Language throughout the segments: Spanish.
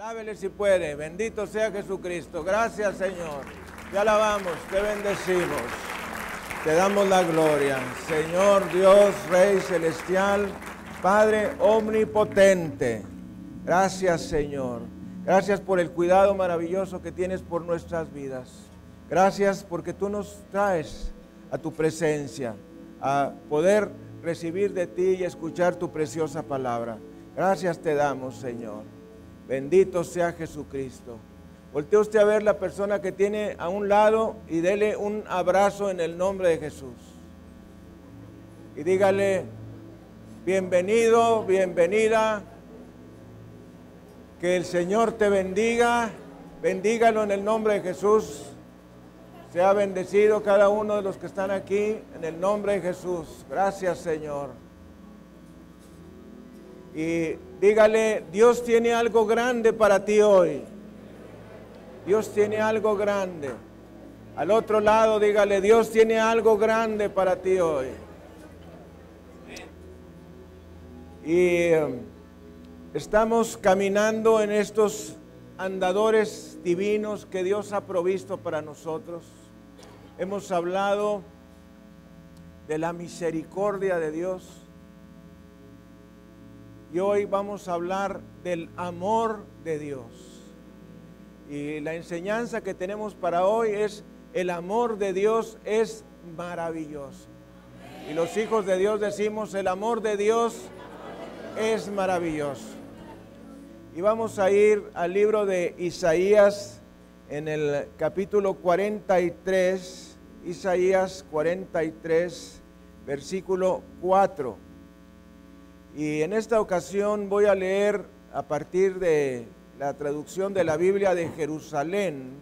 Alábele si puede. Bendito sea Jesucristo. Gracias, Señor. Te alabamos, te bendecimos. Te damos la gloria. Señor Dios, Rey celestial, Padre omnipotente. Gracias, Señor. Gracias por el cuidado maravilloso que tienes por nuestras vidas. Gracias porque tú nos traes a tu presencia, a poder recibir de ti y escuchar tu preciosa palabra. Gracias te damos, Señor. Bendito sea Jesucristo. Voltee usted a ver la persona que tiene a un lado y dele un abrazo en el nombre de Jesús. Y dígale, bienvenido, bienvenida. Que el Señor te bendiga. Bendígalo en el nombre de Jesús. Sea bendecido cada uno de los que están aquí en el nombre de Jesús. Gracias Señor. Y dígale, Dios tiene algo grande para ti hoy. Dios tiene algo grande. Al otro lado, dígale, Dios tiene algo grande para ti hoy. Y um, estamos caminando en estos andadores divinos que Dios ha provisto para nosotros. Hemos hablado de la misericordia de Dios y hoy vamos a hablar del amor de Dios. Y la enseñanza que tenemos para hoy es el amor de Dios es maravilloso. Y los hijos de Dios decimos, el amor de Dios es maravilloso. Y vamos a ir al libro de Isaías en el capítulo 43, Isaías 43, versículo 4. Y en esta ocasión voy a leer a partir de la traducción de la Biblia de Jerusalén,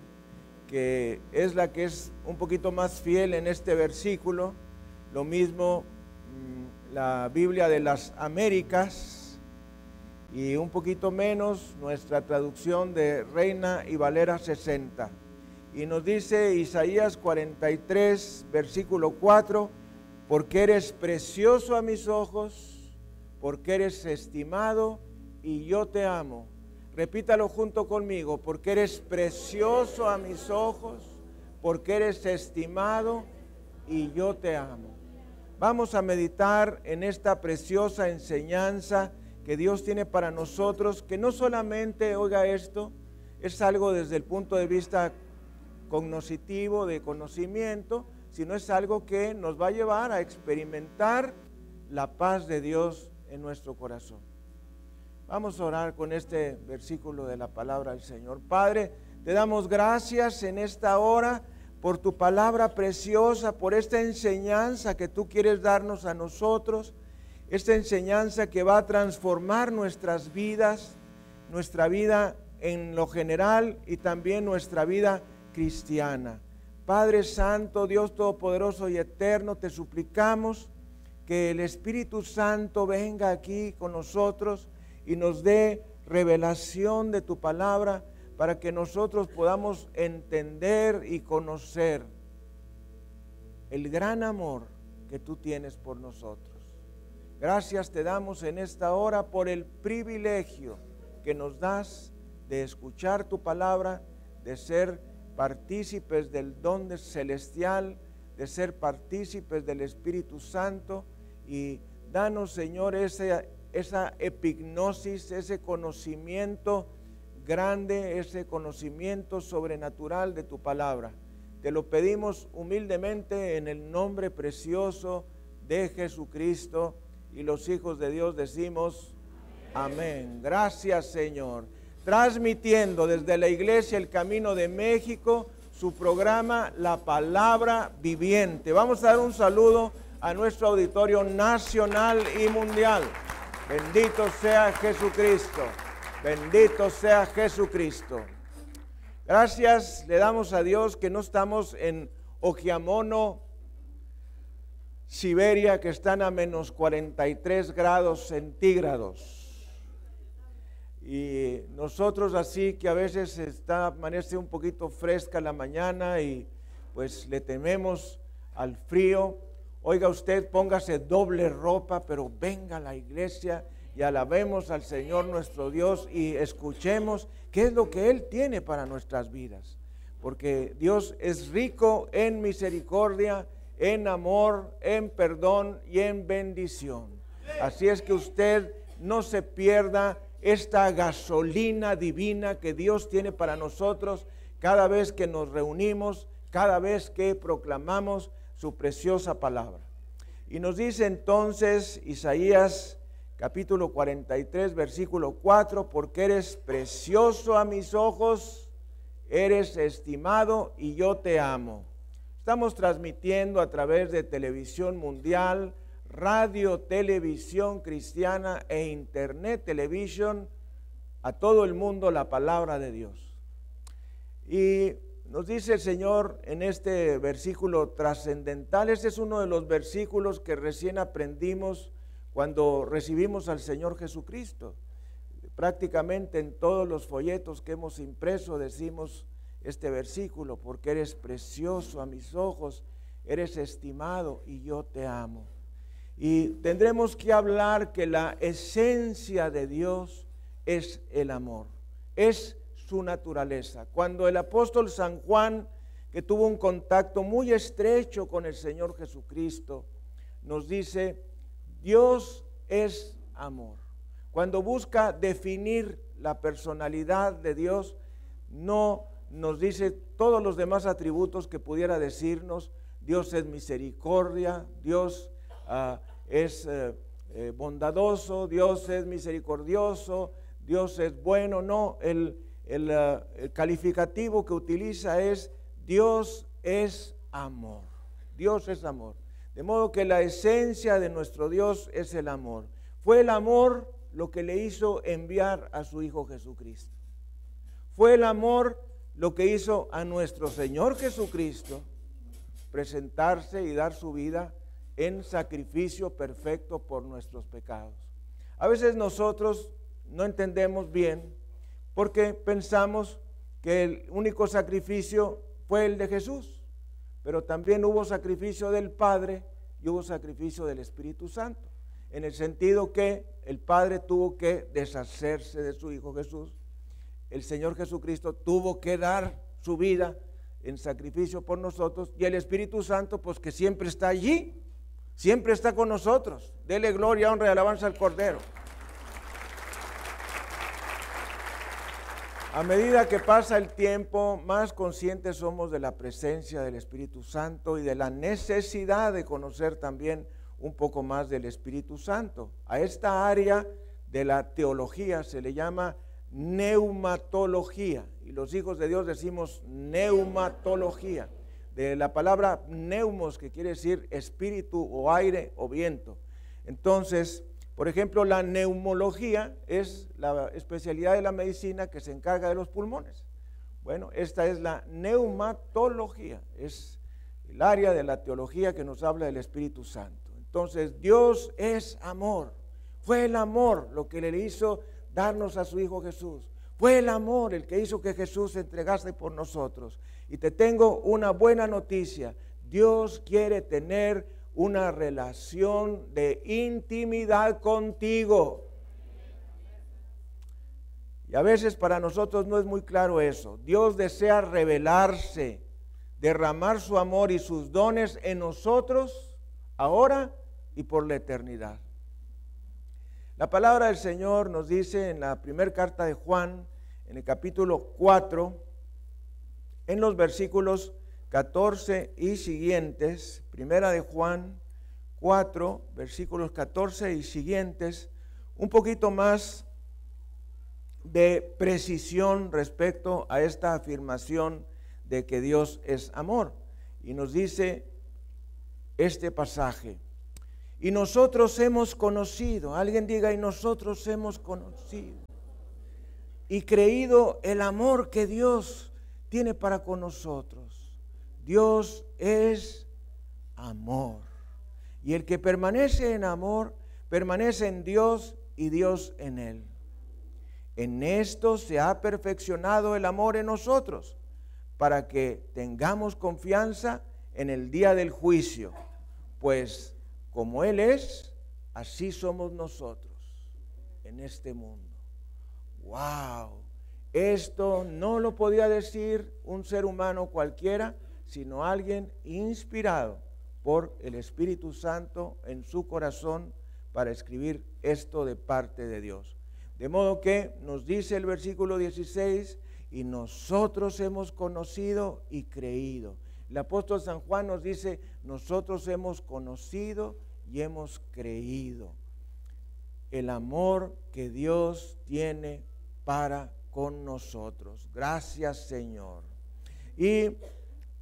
que es la que es un poquito más fiel en este versículo. Lo mismo mm, la Biblia de las Américas y un poquito menos nuestra traducción de Reina y Valera 60. Y nos dice Isaías 43, versículo 4, porque eres precioso a mis ojos porque eres estimado y yo te amo. Repítalo junto conmigo, porque eres precioso a mis ojos, porque eres estimado y yo te amo. Vamos a meditar en esta preciosa enseñanza que Dios tiene para nosotros, que no solamente, oiga esto, es algo desde el punto de vista cognoscitivo, de conocimiento, sino es algo que nos va a llevar a experimentar la paz de Dios en nuestro corazón. Vamos a orar con este versículo de la palabra del Señor. Padre, te damos gracias en esta hora por tu palabra preciosa, por esta enseñanza que tú quieres darnos a nosotros, esta enseñanza que va a transformar nuestras vidas, nuestra vida en lo general y también nuestra vida cristiana. Padre Santo, Dios Todopoderoso y Eterno, te suplicamos que el Espíritu Santo venga aquí con nosotros y nos dé revelación de tu palabra para que nosotros podamos entender y conocer el gran amor que tú tienes por nosotros. Gracias te damos en esta hora por el privilegio que nos das de escuchar tu palabra, de ser partícipes del don celestial, de ser partícipes del Espíritu Santo y danos, Señor, esa, esa epignosis, ese conocimiento grande, ese conocimiento sobrenatural de tu palabra. Te lo pedimos humildemente en el nombre precioso de Jesucristo y los hijos de Dios decimos amén. Gracias Señor. Transmitiendo desde la iglesia El Camino de México su programa La Palabra Viviente. Vamos a dar un saludo a nuestro auditorio nacional y mundial. Bendito sea Jesucristo. Bendito sea Jesucristo. Gracias le damos a Dios que no estamos en Ojiamono, Siberia, que están a menos 43 grados centígrados. Y nosotros así que a veces está, amanece un poquito fresca la mañana y pues le tememos al frío. Oiga usted, póngase doble ropa, pero venga a la iglesia y alabemos al Señor nuestro Dios y escuchemos qué es lo que Él tiene para nuestras vidas. Porque Dios es rico en misericordia, en amor, en perdón y en bendición. Así es que usted no se pierda esta gasolina divina que Dios tiene para nosotros cada vez que nos reunimos, cada vez que proclamamos su preciosa palabra. Y nos dice entonces Isaías capítulo 43, versículo 4, porque eres precioso a mis ojos, eres estimado y yo te amo. Estamos transmitiendo a través de televisión mundial, radio, televisión cristiana e internet televisión a todo el mundo la palabra de Dios. Y nos dice el Señor en este versículo trascendental, este es uno de los versículos que recién aprendimos cuando recibimos al Señor Jesucristo. Prácticamente en todos los folletos que hemos impreso decimos este versículo, porque eres precioso a mis ojos, eres estimado y yo te amo. Y tendremos que hablar que la esencia de Dios es el amor, es su naturaleza. Cuando el apóstol San Juan, que tuvo un contacto muy estrecho con el Señor Jesucristo, nos dice, Dios es amor. Cuando busca definir la personalidad de Dios, no nos dice todos los demás atributos que pudiera decirnos. Dios es misericordia, Dios ah, es eh, eh, bondadoso, Dios es misericordioso, Dios es bueno. No, el, ah, el calificativo que utiliza es Dios es amor. Dios es amor. De modo que la esencia de nuestro Dios es el amor. Fue el amor lo que le hizo enviar a su Hijo Jesucristo. Fue el amor lo que hizo a nuestro Señor Jesucristo presentarse y dar su vida en sacrificio perfecto por nuestros pecados. A veces nosotros no entendemos bien porque pensamos que el único sacrificio fue el de Jesús pero también hubo sacrificio del Padre y hubo sacrificio del Espíritu Santo, en el sentido que el Padre tuvo que deshacerse de su Hijo Jesús, el Señor Jesucristo tuvo que dar su vida en sacrificio por nosotros y el Espíritu Santo pues que siempre está allí, siempre está con nosotros. Dele gloria, honra y alabanza al Cordero. A medida que pasa el tiempo, más conscientes somos de la presencia del Espíritu Santo y de la necesidad de conocer también un poco más del Espíritu Santo. A esta área de la teología se le llama neumatología y los hijos de Dios decimos neumatología, de la palabra neumos que quiere decir espíritu o aire o viento. Entonces, por ejemplo, la neumología es la especialidad de la medicina que se encarga de los pulmones. Bueno, esta es la neumatología, es el área de la teología que nos habla del Espíritu Santo. Entonces, Dios es amor. Fue el amor lo que le hizo darnos a su Hijo Jesús. Fue el amor el que hizo que Jesús se entregase por nosotros. Y te tengo una buena noticia. Dios quiere tener una relación de intimidad contigo. Y a veces para nosotros no es muy claro eso. Dios desea revelarse, derramar su amor y sus dones en nosotros ahora y por la eternidad. La palabra del Señor nos dice en la primera carta de Juan, en el capítulo 4, en los versículos 14 y siguientes, primera de Juan 4, versículos 14 y siguientes, un poquito más de precisión respecto a esta afirmación de que Dios es amor. Y nos dice este pasaje, y nosotros hemos conocido, alguien diga, y nosotros hemos conocido y creído el amor que Dios tiene para con nosotros. Dios es amor. Y el que permanece en amor, permanece en Dios y Dios en él. En esto se ha perfeccionado el amor en nosotros, para que tengamos confianza en el día del juicio, pues como Él es, así somos nosotros. en este mundo. ¡Wow! Esto no lo podía decir un ser humano cualquiera, sino alguien inspirado por el Espíritu Santo en su corazón para escribir esto de parte de Dios. De modo que nos dice el versículo 16, y nosotros hemos conocido y creído. El apóstol San Juan nos dice, nosotros hemos conocido y hemos creído el amor que Dios tiene para con nosotros. Gracias Señor. Y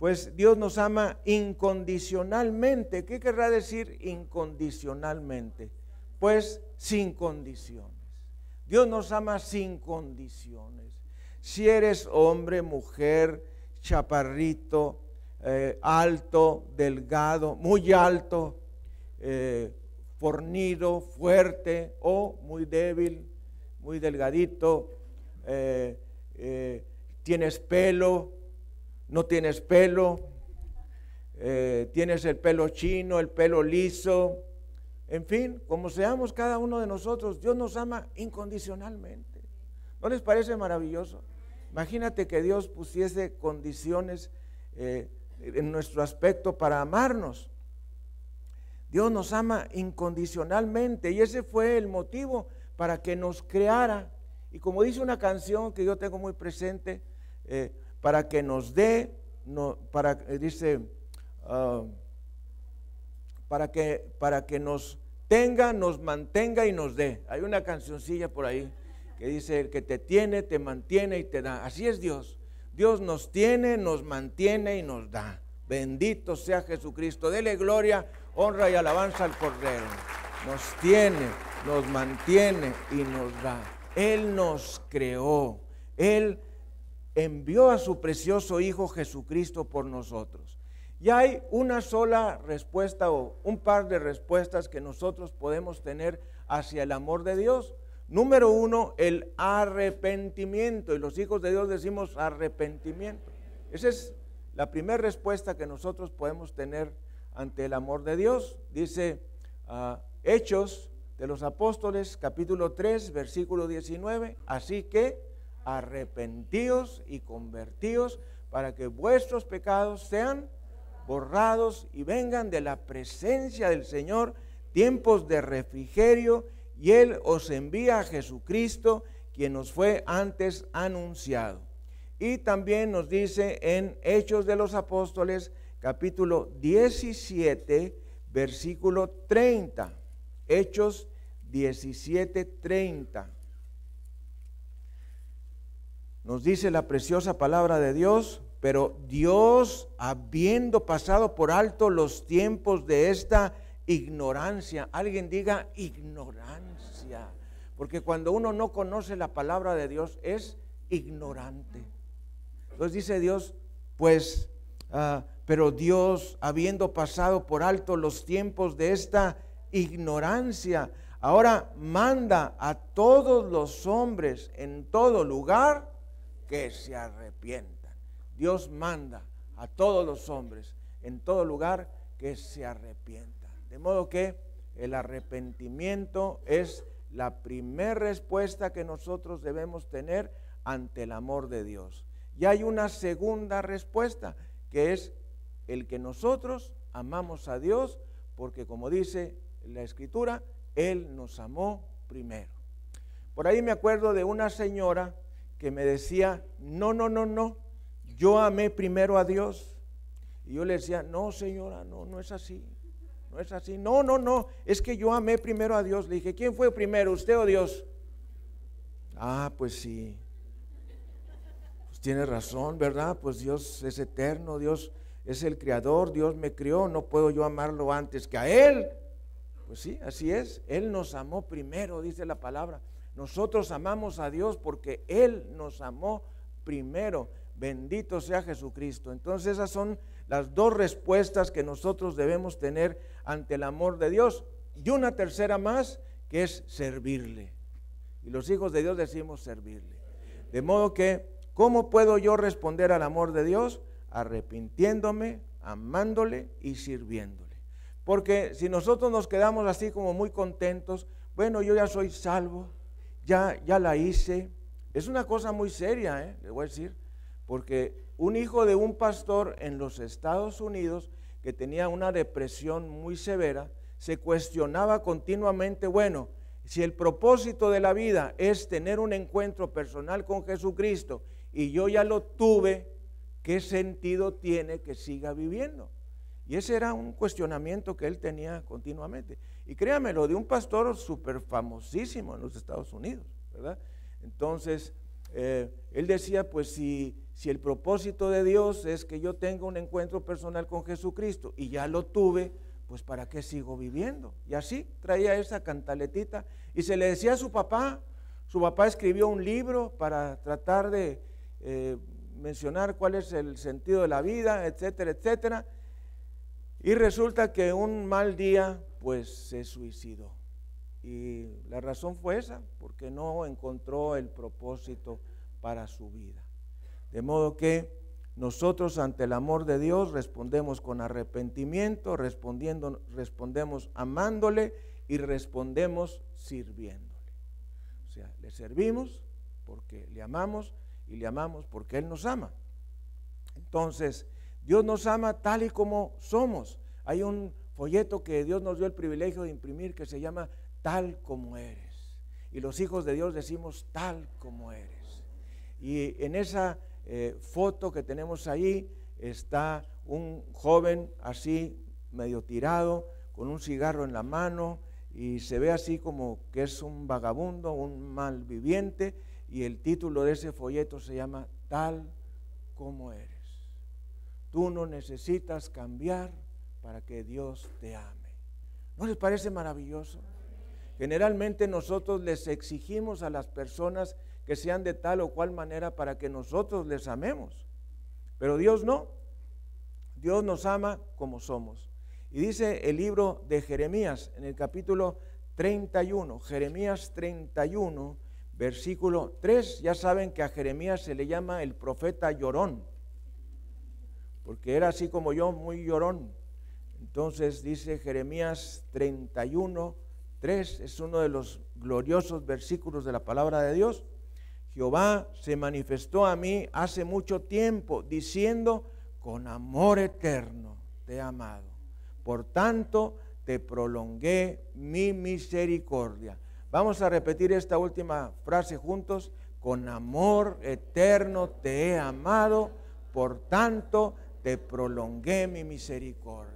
pues Dios nos ama incondicionalmente. ¿Qué querrá decir incondicionalmente? Pues sin condiciones. Dios nos ama sin condiciones. Si eres hombre, mujer, chaparrito, eh, alto, delgado, muy alto, eh, fornido, fuerte o muy débil, muy delgadito, eh, tienes pelo, no tienes pelo, tienes el pelo chino, el pelo liso, en fin, como seamos cada uno de nosotros, Dios nos ama incondicionalmente. ¿No les parece maravilloso? Imagínate que Dios pusiese condiciones eh, en nuestro aspecto para amarnos. Dios nos ama incondicionalmente y ese fue el motivo para que nos creara. Y como dice una canción que yo tengo muy presente, eh, para que nos dé, no, para, eh, dice, ah, para, que, para que nos tenga, nos mantenga y nos dé. Hay una cancioncilla por ahí que dice, el que te tiene, te mantiene y te da. Así es Dios. Dios nos tiene, nos mantiene y nos da. Bendito sea Jesucristo. Dele gloria, honra y alabanza al Cordero. Nos tiene, nos mantiene y nos da. Él nos creó. Él envió a su precioso Hijo Jesucristo por nosotros. Y hay una sola respuesta o un par de respuestas que nosotros podemos tener hacia el amor de Dios. Número uno, el arrepentimiento. Y los hijos de Dios decimos arrepentimiento. Esa es la primera respuesta que nosotros podemos tener ante el amor de Dios. Dice ah, Hechos de los Apóstoles, capítulo 3, versículo 19. Así que arrepentíos y convertíos para que vuestros pecados sean borrados y vengan de la presencia del Señor tiempos de refrigerio y Él os envía a Jesucristo, quien nos fue antes anunciado. Y también nos dice en Hechos de los Apóstoles, capítulo 17, versículo 30. Hechos 17, 30. Nos dice la preciosa palabra de Dios, pero Dios, habiendo pasado por alto los tiempos de esta ignorancia. Alguien diga ignorancia. Porque cuando uno no conoce la palabra de Dios es ignorante. Entonces dice Dios, pues, ah, pero Dios, habiendo pasado por alto los tiempos de esta ignorancia, ahora manda a todos los hombres en todo lugar que se arrepientan. Dios manda a todos los hombres en todo lugar que se arrepientan. De modo que el arrepentimiento es la primera respuesta que nosotros debemos tener ante el amor de Dios. Y hay una segunda respuesta, que es el que nosotros amamos a Dios, porque como dice la escritura, Él nos amó primero. Por ahí me acuerdo de una señora que me decía, no, no, no, no, yo amé primero a Dios. Y yo le decía, no, señora, no, no es así. No es así. No, no, no. Es que yo amé primero a Dios. Le dije, ¿quién fue primero, usted o Dios? Ah, pues sí. Pues tiene razón, ¿verdad? Pues Dios es eterno, Dios es el creador, Dios me crió, no puedo yo amarlo antes que a Él. Pues sí, así es. Él nos amó primero, dice la palabra. Nosotros amamos a Dios porque Él nos amó primero. Bendito sea Jesucristo. Entonces esas son las dos respuestas que nosotros debemos tener ante el amor de Dios. Y una tercera más, que es servirle. Y los hijos de Dios decimos servirle. De modo que, ¿cómo puedo yo responder al amor de Dios? Arrepintiéndome, amándole y sirviéndole. Porque si nosotros nos quedamos así como muy contentos, bueno, yo ya soy salvo, ya, ya la hice. Es una cosa muy seria, ¿eh? le voy a decir, porque un hijo de un pastor en los Estados Unidos que tenía una depresión muy severa, se cuestionaba continuamente, bueno, si el propósito de la vida es tener un encuentro personal con Jesucristo y yo ya lo tuve, ¿qué sentido tiene que siga viviendo? Y ese era un cuestionamiento que él tenía continuamente. Y créamelo, de un pastor súper famosísimo en los Estados Unidos, ¿verdad? Entonces, eh, él decía, pues si, si el propósito de Dios es que yo tenga un encuentro personal con Jesucristo y ya lo tuve, pues ¿para qué sigo viviendo? Y así traía esa cantaletita y se le decía a su papá, su papá escribió un libro para tratar de eh, mencionar cuál es el sentido de la vida, etcétera, etcétera. Y resulta que un mal día, pues se suicidó. Y la razón fue esa, porque no encontró el propósito para su vida. De modo que nosotros ante el amor de Dios respondemos con arrepentimiento, respondiendo, respondemos amándole y respondemos sirviéndole. O sea, le servimos porque le amamos y le amamos porque Él nos ama. Entonces, Dios nos ama tal y como somos. Hay un folleto que Dios nos dio el privilegio de imprimir que se llama Tal como eres. Y los hijos de Dios decimos tal como eres. Y en esa eh, foto que tenemos ahí está un joven así medio tirado, con un cigarro en la mano, y se ve así como que es un vagabundo, un malviviente, y el título de ese folleto se llama Tal como eres. Tú no necesitas cambiar para que Dios te ame. ¿No les parece maravilloso? Generalmente nosotros les exigimos a las personas que sean de tal o cual manera para que nosotros les amemos. Pero Dios no. Dios nos ama como somos. Y dice el libro de Jeremías en el capítulo 31, Jeremías 31, versículo 3, ya saben que a Jeremías se le llama el profeta llorón, porque era así como yo, muy llorón. Entonces dice Jeremías 31, 3, es uno de los gloriosos versículos de la palabra de Dios. Jehová se manifestó a mí hace mucho tiempo, diciendo, con amor eterno te he amado. Por tanto, te prolongué mi misericordia. Vamos a repetir esta última frase juntos. Con amor eterno te he amado, por tanto te prolongué mi misericordia.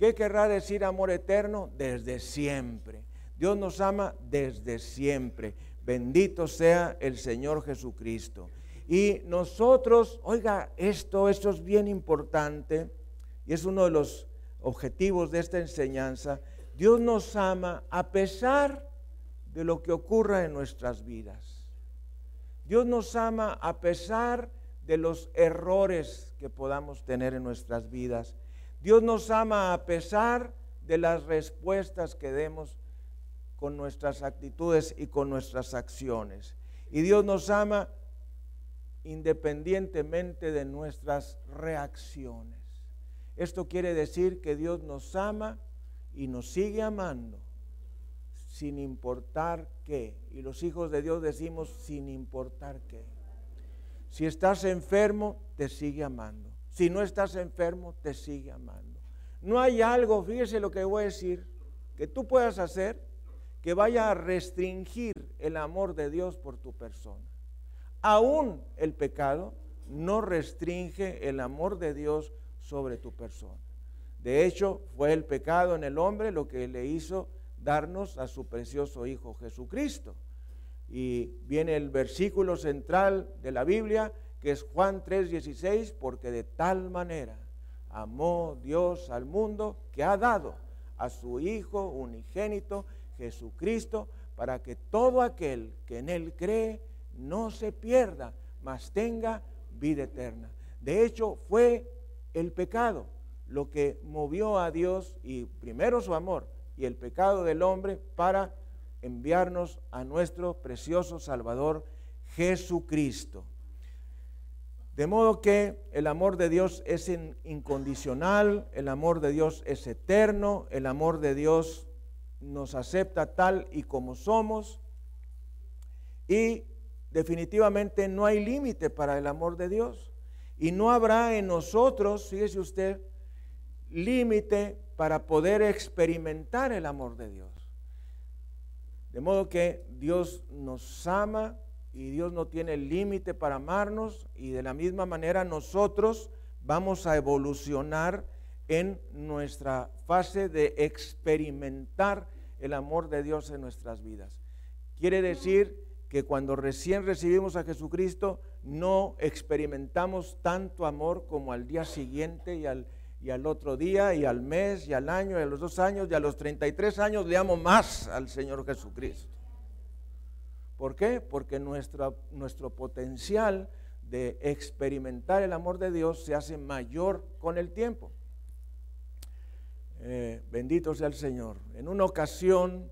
¿Qué querrá decir amor eterno? Desde siempre. Dios nos ama desde siempre. Bendito sea el Señor Jesucristo. Y nosotros, oiga, esto, esto es bien importante y es uno de los objetivos de esta enseñanza. Dios nos ama a pesar de lo que ocurra en nuestras vidas. Dios nos ama a pesar de los errores que podamos tener en nuestras vidas. Dios nos ama a pesar de las respuestas que demos con nuestras actitudes y con nuestras acciones. Y Dios nos ama independientemente de nuestras reacciones. Esto quiere decir que Dios nos ama y nos sigue amando sin importar qué. Y los hijos de Dios decimos sin importar qué. Si estás enfermo, te sigue amando. Si no estás enfermo, te sigue amando. No hay algo, fíjese lo que voy a decir, que tú puedas hacer que vaya a restringir el amor de Dios por tu persona. Aún el pecado no restringe el amor de Dios sobre tu persona. De hecho, fue el pecado en el hombre lo que le hizo darnos a su precioso Hijo Jesucristo. Y viene el versículo central de la Biblia, que es Juan 3:16, porque de tal manera amó Dios al mundo que ha dado a su Hijo unigénito Jesucristo, para que todo aquel que en Él cree no se pierda, mas tenga vida eterna. De hecho, fue el pecado lo que movió a Dios y primero su amor y el pecado del hombre para enviarnos a nuestro precioso Salvador Jesucristo. De modo que el amor de Dios es incondicional, el amor de Dios es eterno, el amor de Dios nos acepta tal y como somos. Y definitivamente no hay límite para el amor de Dios. Y no habrá en nosotros, fíjese usted, límite para poder experimentar el amor de Dios. De modo que Dios nos ama y Dios no tiene límite para amarnos y de la misma manera nosotros vamos a evolucionar en nuestra fase de experimentar el amor de Dios en nuestras vidas. Quiere decir que cuando recién recibimos a Jesucristo no experimentamos tanto amor como al día siguiente y al, y al otro día y al mes y al año y a los dos años y a los 33 años le amo más al Señor Jesucristo. ¿Por qué? Porque nuestro, nuestro potencial de experimentar el amor de Dios se hace mayor con el tiempo. Eh, bendito sea el Señor. En una ocasión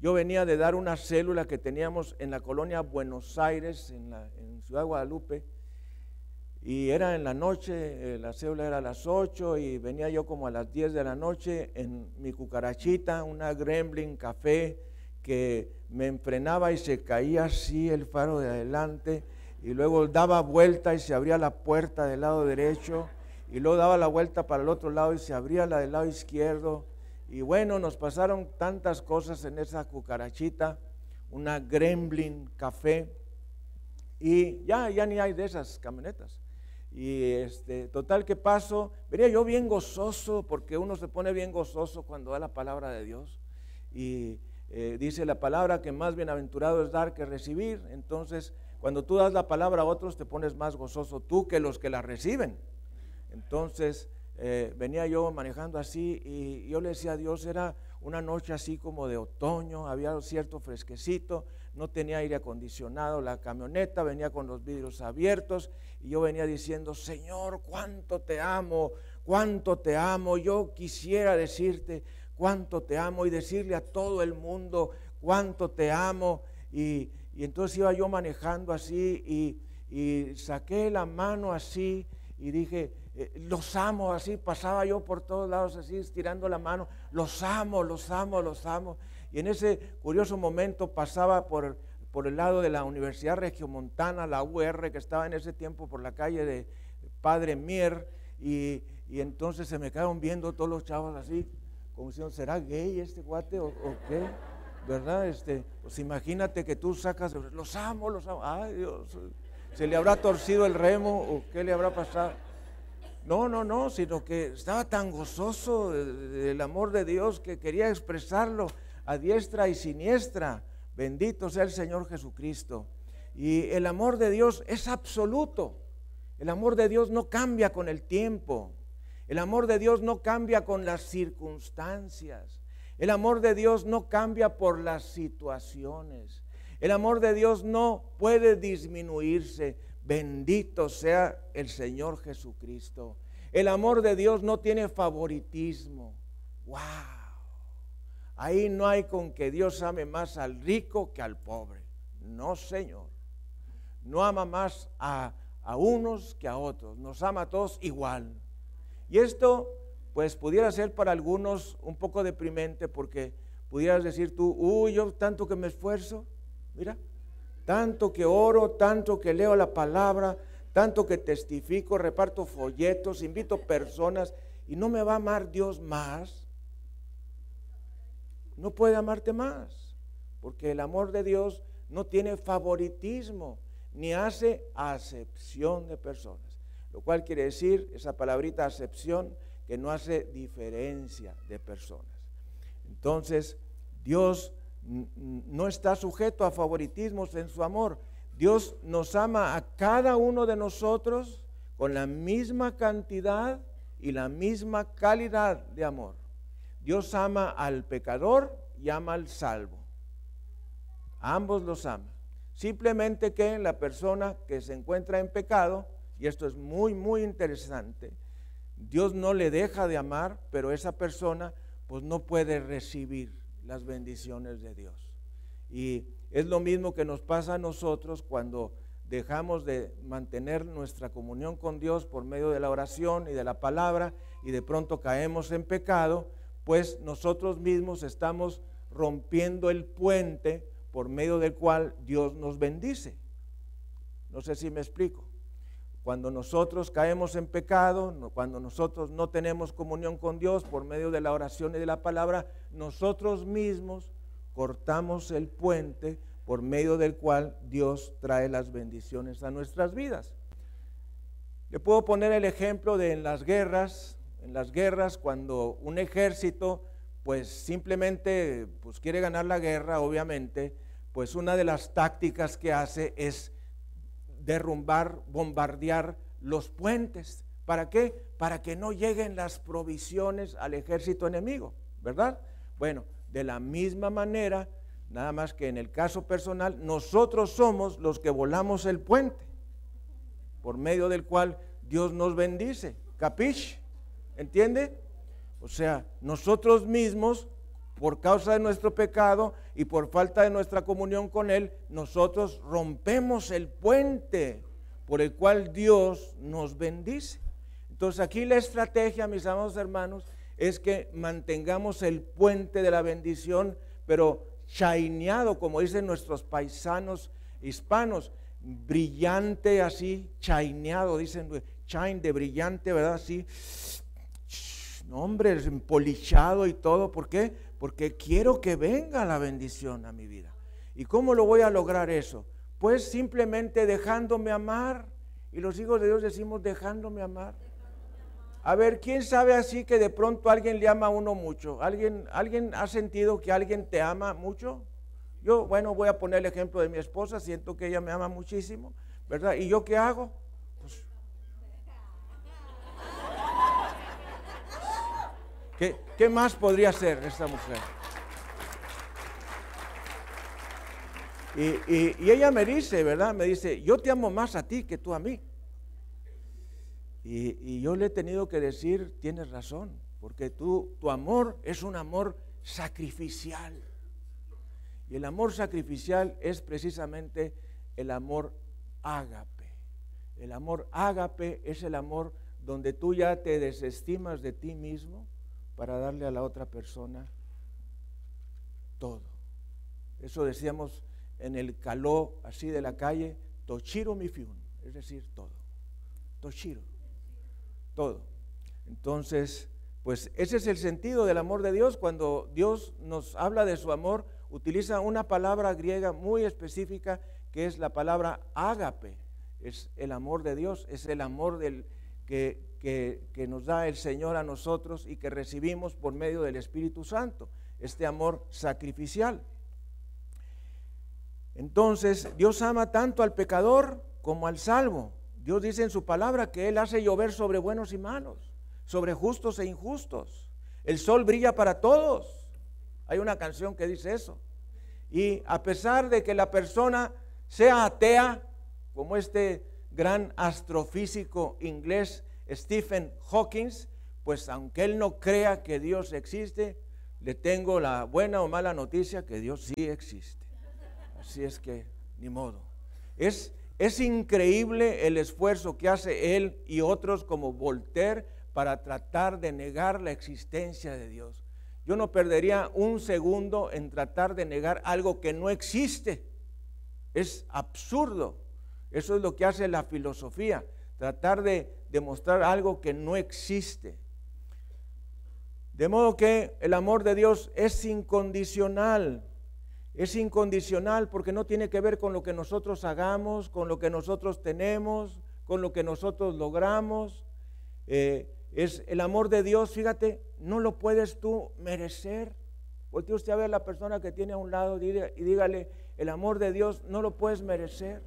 yo venía de dar una célula que teníamos en la colonia Buenos Aires, en, la, en Ciudad Guadalupe, y era en la noche, eh, la célula era a las 8 y venía yo como a las 10 de la noche en mi cucarachita, una Gremlin café que me enfrenaba y se caía así el faro de adelante y luego daba vuelta y se abría la puerta del lado derecho y luego daba la vuelta para el otro lado y se abría la del lado izquierdo. Y bueno, nos pasaron tantas cosas en esa cucarachita, una Gremlin café, y ya, ya ni hay de esas camionetas. Y este, total que paso, venía yo bien gozoso, porque uno se pone bien gozoso cuando da la palabra de Dios. Y eh, dice la palabra que más bienaventurado es dar que recibir. Entonces, cuando tú das la palabra a otros, te pones más gozoso tú que los que la reciben. Entonces eh, venía yo manejando así y yo le decía a Dios, era una noche así como de otoño, había cierto fresquecito, no tenía aire acondicionado, la camioneta venía con los vidrios abiertos y yo venía diciendo, Señor, cuánto te amo, cuánto te amo, yo quisiera decirte cuánto te amo y decirle a todo el mundo cuánto te amo. Y, entonces iba yo manejando así y, y saqué la mano así y dije, eh, los amo, así pasaba yo por todos lados, así estirando la mano, los amo, los amo, los amo. Y en ese curioso momento pasaba por, por el lado de la Universidad Regiomontana, la UR, que estaba en ese tiempo por la calle de Padre Mier, y, entonces se me quedaron viendo todos los chavos así, como diciendo, ¿será gay este guate o, qué? ¿Verdad? Este, pues imagínate que tú sacas, los amo, los amo, ay Dios, ¿se le habrá torcido el remo o qué le habrá pasado? No, no, no, sino que estaba tan gozoso del amor de Dios que quería expresarlo a diestra y siniestra. Bendito sea el Señor Jesucristo. Y el amor de Dios es absoluto. El amor de Dios no cambia con el tiempo. El amor de Dios no cambia con las circunstancias. El amor de Dios no cambia por las situaciones. El amor de Dios no puede disminuirse. Bendito sea el Señor Jesucristo. El amor de Dios no tiene favoritismo. ¡Wow! Ahí no hay con que Dios ame más al rico que al pobre. No, Señor. No ama más a, a unos que a otros. Nos ama a todos igual. Y esto, pues, pudiera ser para algunos un poco deprimente porque pudieras decir tú, uy, yo tanto que me esfuerzo. Mira, tanto que oro, tanto que leo la palabra, tanto que testifico, reparto folletos, invito personas y no me va a amar Dios más. No puede amarte más, porque el amor de Dios no tiene favoritismo ni hace acepción de personas. Lo cual quiere decir, esa palabrita acepción, que no hace diferencia de personas. Entonces, Dios no está sujeto a favoritismos en su amor. Dios nos ama a cada uno de nosotros con la misma cantidad y la misma calidad de amor. Dios ama al pecador y ama al salvo. ambos los ama. Simplemente que la persona que se encuentra en pecado, y esto es muy, muy interesante, Dios no le deja de amar, pero esa persona pues no puede recibir las bendiciones de Dios. Y es lo mismo que nos pasa a nosotros cuando dejamos de mantener nuestra comunión con Dios por medio de la oración y de la palabra y de pronto caemos en pecado, pues nosotros mismos estamos rompiendo el puente por medio del cual Dios nos bendice. No sé si me explico. Cuando nosotros caemos en pecado, cuando nosotros no tenemos comunión con Dios por medio de la oración y de la palabra, nosotros mismos cortamos el puente por medio del cual Dios trae las bendiciones a nuestras vidas. Le puedo poner el ejemplo de en las guerras, en las guerras cuando un ejército pues simplemente pues quiere ganar la guerra, obviamente, pues una de las tácticas que hace es derrumbar, bombardear los puentes. ¿Para qué? Para que no lleguen las provisiones al ejército enemigo, ¿verdad? Bueno, de la misma manera, nada más que en el caso personal, nosotros somos los que volamos el puente, por medio del cual Dios nos bendice. ¿Capish? ¿Entiende? O sea, nosotros mismos, por causa de nuestro pecado y por falta de nuestra comunión con Él, nosotros rompemos el puente por el cual Dios nos bendice. Entonces aquí la estrategia, mis amados hermanos, es que mantengamos el puente de la bendición, pero chaineado, como dicen nuestros paisanos hispanos, brillante así, chaineado, dicen, chain de brillante, ¿verdad? Así, no, hombre, empolichado y todo. ¿Por qué? Porque quiero que venga la bendición a mi vida. ¿Y cómo lo voy a lograr eso? Pues simplemente dejándome amar. Y los hijos de Dios decimos dejándome amar. A ver, ¿quién sabe así que de pronto alguien le ama a uno mucho? ¿Alguien, ¿Alguien ha sentido que alguien te ama mucho? Yo, bueno, voy a poner el ejemplo de mi esposa, siento que ella me ama muchísimo, ¿verdad? ¿Y yo qué hago? ¿Qué, más podría ser esta mujer? Y, ella me dice, ¿verdad? Me dice, yo te amo más a ti que tú a mí. Y, yo le he tenido que decir, tienes razón, porque tu amor es un amor sacrificial. Y el amor sacrificial es precisamente el amor ágape. El amor ágape es el amor donde tú ya te desestimas de ti mismo para darle a la otra persona todo. Eso decíamos en el caló así de la calle, Tochiro Mifiun, es decir, todo. Tochiro, todo. Entonces, pues ese es el sentido del amor de Dios. Cuando Dios nos habla de su amor, utiliza una palabra griega muy específica que es la palabra ágape. Es el amor de Dios, es el amor del que que, nos da el Señor a nosotros y que recibimos por medio del Espíritu Santo, este amor sacrificial. Entonces, Dios ama tanto al pecador como al salvo. Dios dice en su palabra que Él hace llover sobre buenos y malos, sobre justos e injustos. El sol brilla para todos. Hay una canción que dice eso. Y a pesar de que la persona sea atea, como este gran astrofísico inglés Stephen Hawking, pues aunque él no crea que Dios existe, le tengo la buena o mala noticia que Dios sí existe. Así es que, ni modo. Es, es increíble el esfuerzo que hace él y otros como Voltaire para tratar de negar la existencia de Dios. Yo no perdería un segundo en tratar de negar algo que no existe. Es absurdo. Eso es lo que hace la filosofía tratar de demostrar algo que no existe. De modo que el amor de Dios es incondicional. Es incondicional porque no tiene que ver con lo que nosotros hagamos, con lo que nosotros tenemos, con lo que nosotros logramos. Eh, es el amor de Dios, fíjate, no lo puedes tú merecer. Porque usted a ver a la persona que tiene a un lado y dígale, el amor de Dios no lo puedes merecer.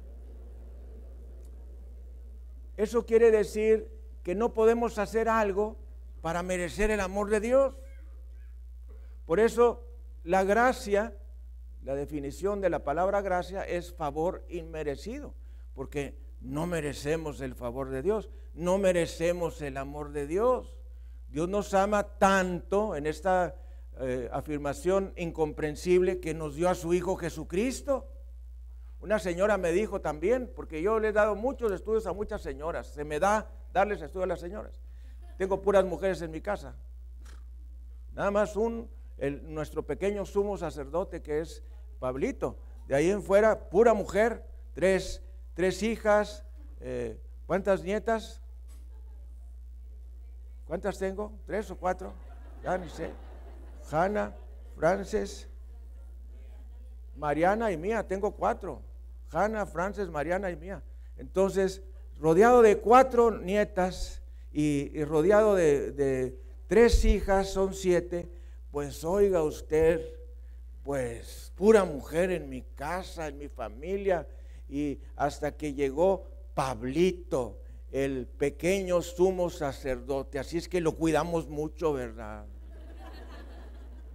Eso quiere decir que no podemos hacer algo para merecer el amor de Dios. Por eso la gracia, la definición de la palabra gracia es favor inmerecido, porque no merecemos el favor de Dios, no merecemos el amor de Dios. Dios nos ama tanto en esta eh, afirmación incomprensible que nos dio a su Hijo Jesucristo. Una señora me dijo también, porque yo le he dado muchos estudios a muchas señoras, se me da darles estudios a las señoras. Tengo puras mujeres en mi casa. Nada más un, nuestro pequeño sumo sacerdote que es Pablito, De ahí en fuera, pura mujer, tres, tres hijas, eh, ¿cuántas nietas? ¿Cuántas tengo? ¿Tres o cuatro? Ya ni sé. Hanna, Frances, Mariana y mía, tengo cuatro. Hanna, Frances, Mariana y mía. Entonces, rodeado de cuatro nietas y, rodeado de, de tres hijas, son siete, pues oiga usted, pues pura mujer en mi casa, en mi familia, y hasta que llegó Pablito, el pequeño sumo sacerdote. Así es que lo cuidamos mucho, ¿verdad?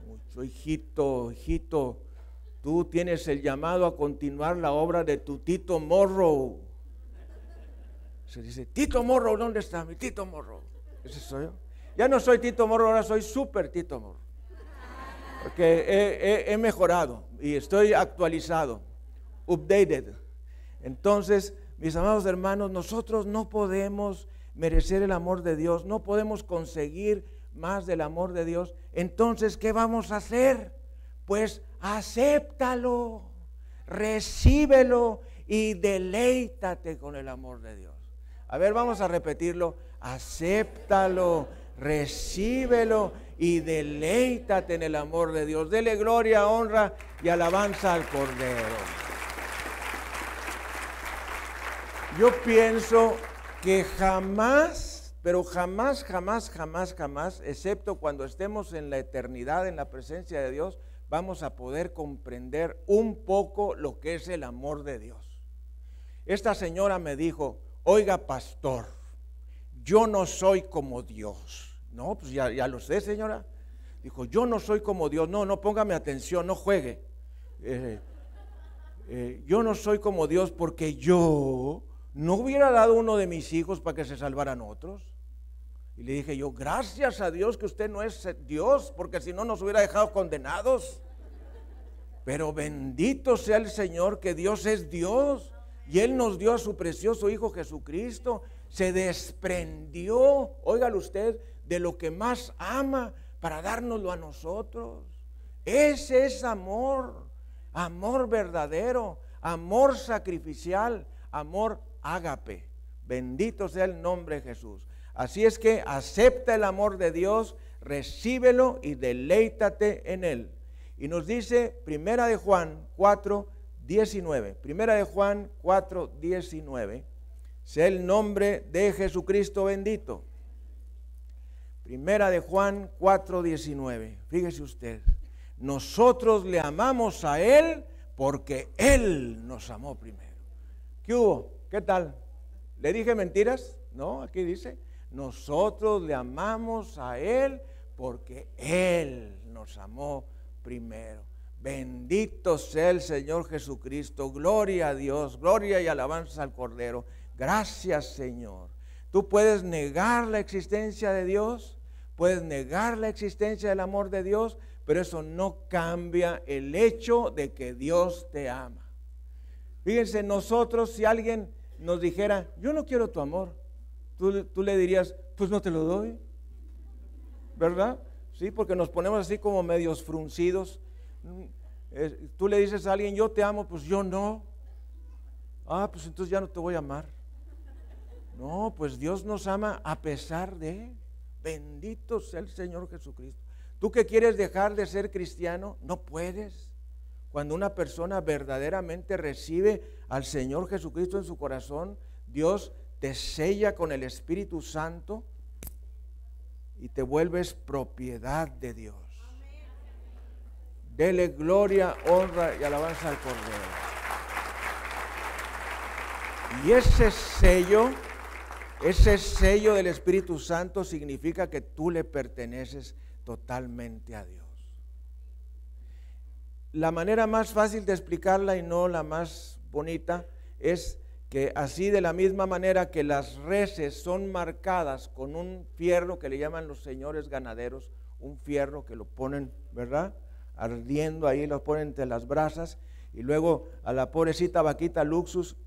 Mucho, hijito, hijito. Tú tienes el llamado a continuar la obra de tu Tito Morro. Se dice, Tito Morro, ¿dónde está mi Tito Morro? Ese soy yo. Ya no soy Tito Morro, ahora soy super Tito Morro. Porque he mejorado y estoy actualizado, updated. Entonces, mis amados hermanos, nosotros no podemos merecer el amor de Dios, no podemos conseguir más del amor de Dios. Entonces, ¿qué vamos a hacer? Pues acéptalo, recíbelo y deleítate con el amor de Dios. A ver, vamos a repetirlo. Acéptalo, recíbelo y deleítate en el amor de Dios. Dele gloria, honra y alabanza al Cordero. Yo pienso que jamás, pero jamás, jamás, jamás, jamás, excepto cuando estemos en la eternidad, en la presencia de Dios, vamos a poder comprender un poco lo que es el amor de Dios. Esta señora me dijo, oiga pastor, yo no soy como Dios. No, pues ya, lo sé, señora. Dijo, yo no soy como Dios. No, no póngame atención, no juegue. Eh, eh, yo no soy como Dios porque yo ¿no hubiera dado uno de mis hijos para que se salvaran otros? Y le dije yo, gracias a Dios que usted no es Dios, porque si no nos hubiera dejado condenados. Pero bendito sea el Señor que Dios es Dios y Él nos dio a su precioso Hijo Jesucristo. Se desprendió, óigalo usted, de lo que más ama para dárnoslo a nosotros. Ese es amor, amor verdadero, amor sacrificial, amor ágape. Bendito sea el nombre de Jesús. Así es que acepta el amor de Dios, recíbelo y deleítate en él. Y nos dice Primera de Juan 4, 19. Primera de Juan 4, 19. Sea el nombre de Jesucristo bendito. Primera de Juan 4, 19. Fíjese usted. Nosotros le amamos a Él porque Él nos amó primero. ¿Qué hubo? ¿Qué tal? ¿Le dije mentiras? No, aquí dice, nosotros le amamos a Él porque Él nos amó primero. Bendito sea el Señor Jesucristo. Gloria a Dios, gloria y alabanza al Cordero. Gracias Señor. Tú puedes negar la existencia de Dios, puedes negar la existencia del amor de Dios, pero eso no cambia el hecho de que Dios te ama. Fíjense, nosotros si alguien nos dijera, yo no quiero tu amor, tú, le dirías, pues no te lo doy. ¿Verdad? Sí, porque nos ponemos así como medios fruncidos. Mm, tú le dices a alguien, yo te amo, pues yo no. Ah, pues entonces ya no te voy a amar. No, pues Dios nos ama a pesar de. Bendito sea el Señor Jesucristo. Tú que quieres dejar de ser cristiano, no puedes. Cuando una persona verdaderamente recibe al Señor Jesucristo en su corazón, Dios te sella con el Espíritu Santo y te vuelves propiedad de Dios. Dele gloria, honra y alabanza al Cordero. Y ese sello, ese sello del Espíritu Santo significa que tú le perteneces totalmente a Dios la manera más fácil de explicarla y no la más bonita es que así de la misma manera que las reses son marcadas con un fierro que le llaman los señores ganaderos, un fierro que lo ponen, ¿verdad? Ardiendo ahí, lo ponen entre las brasas y luego a la pobrecita vaquita Luxus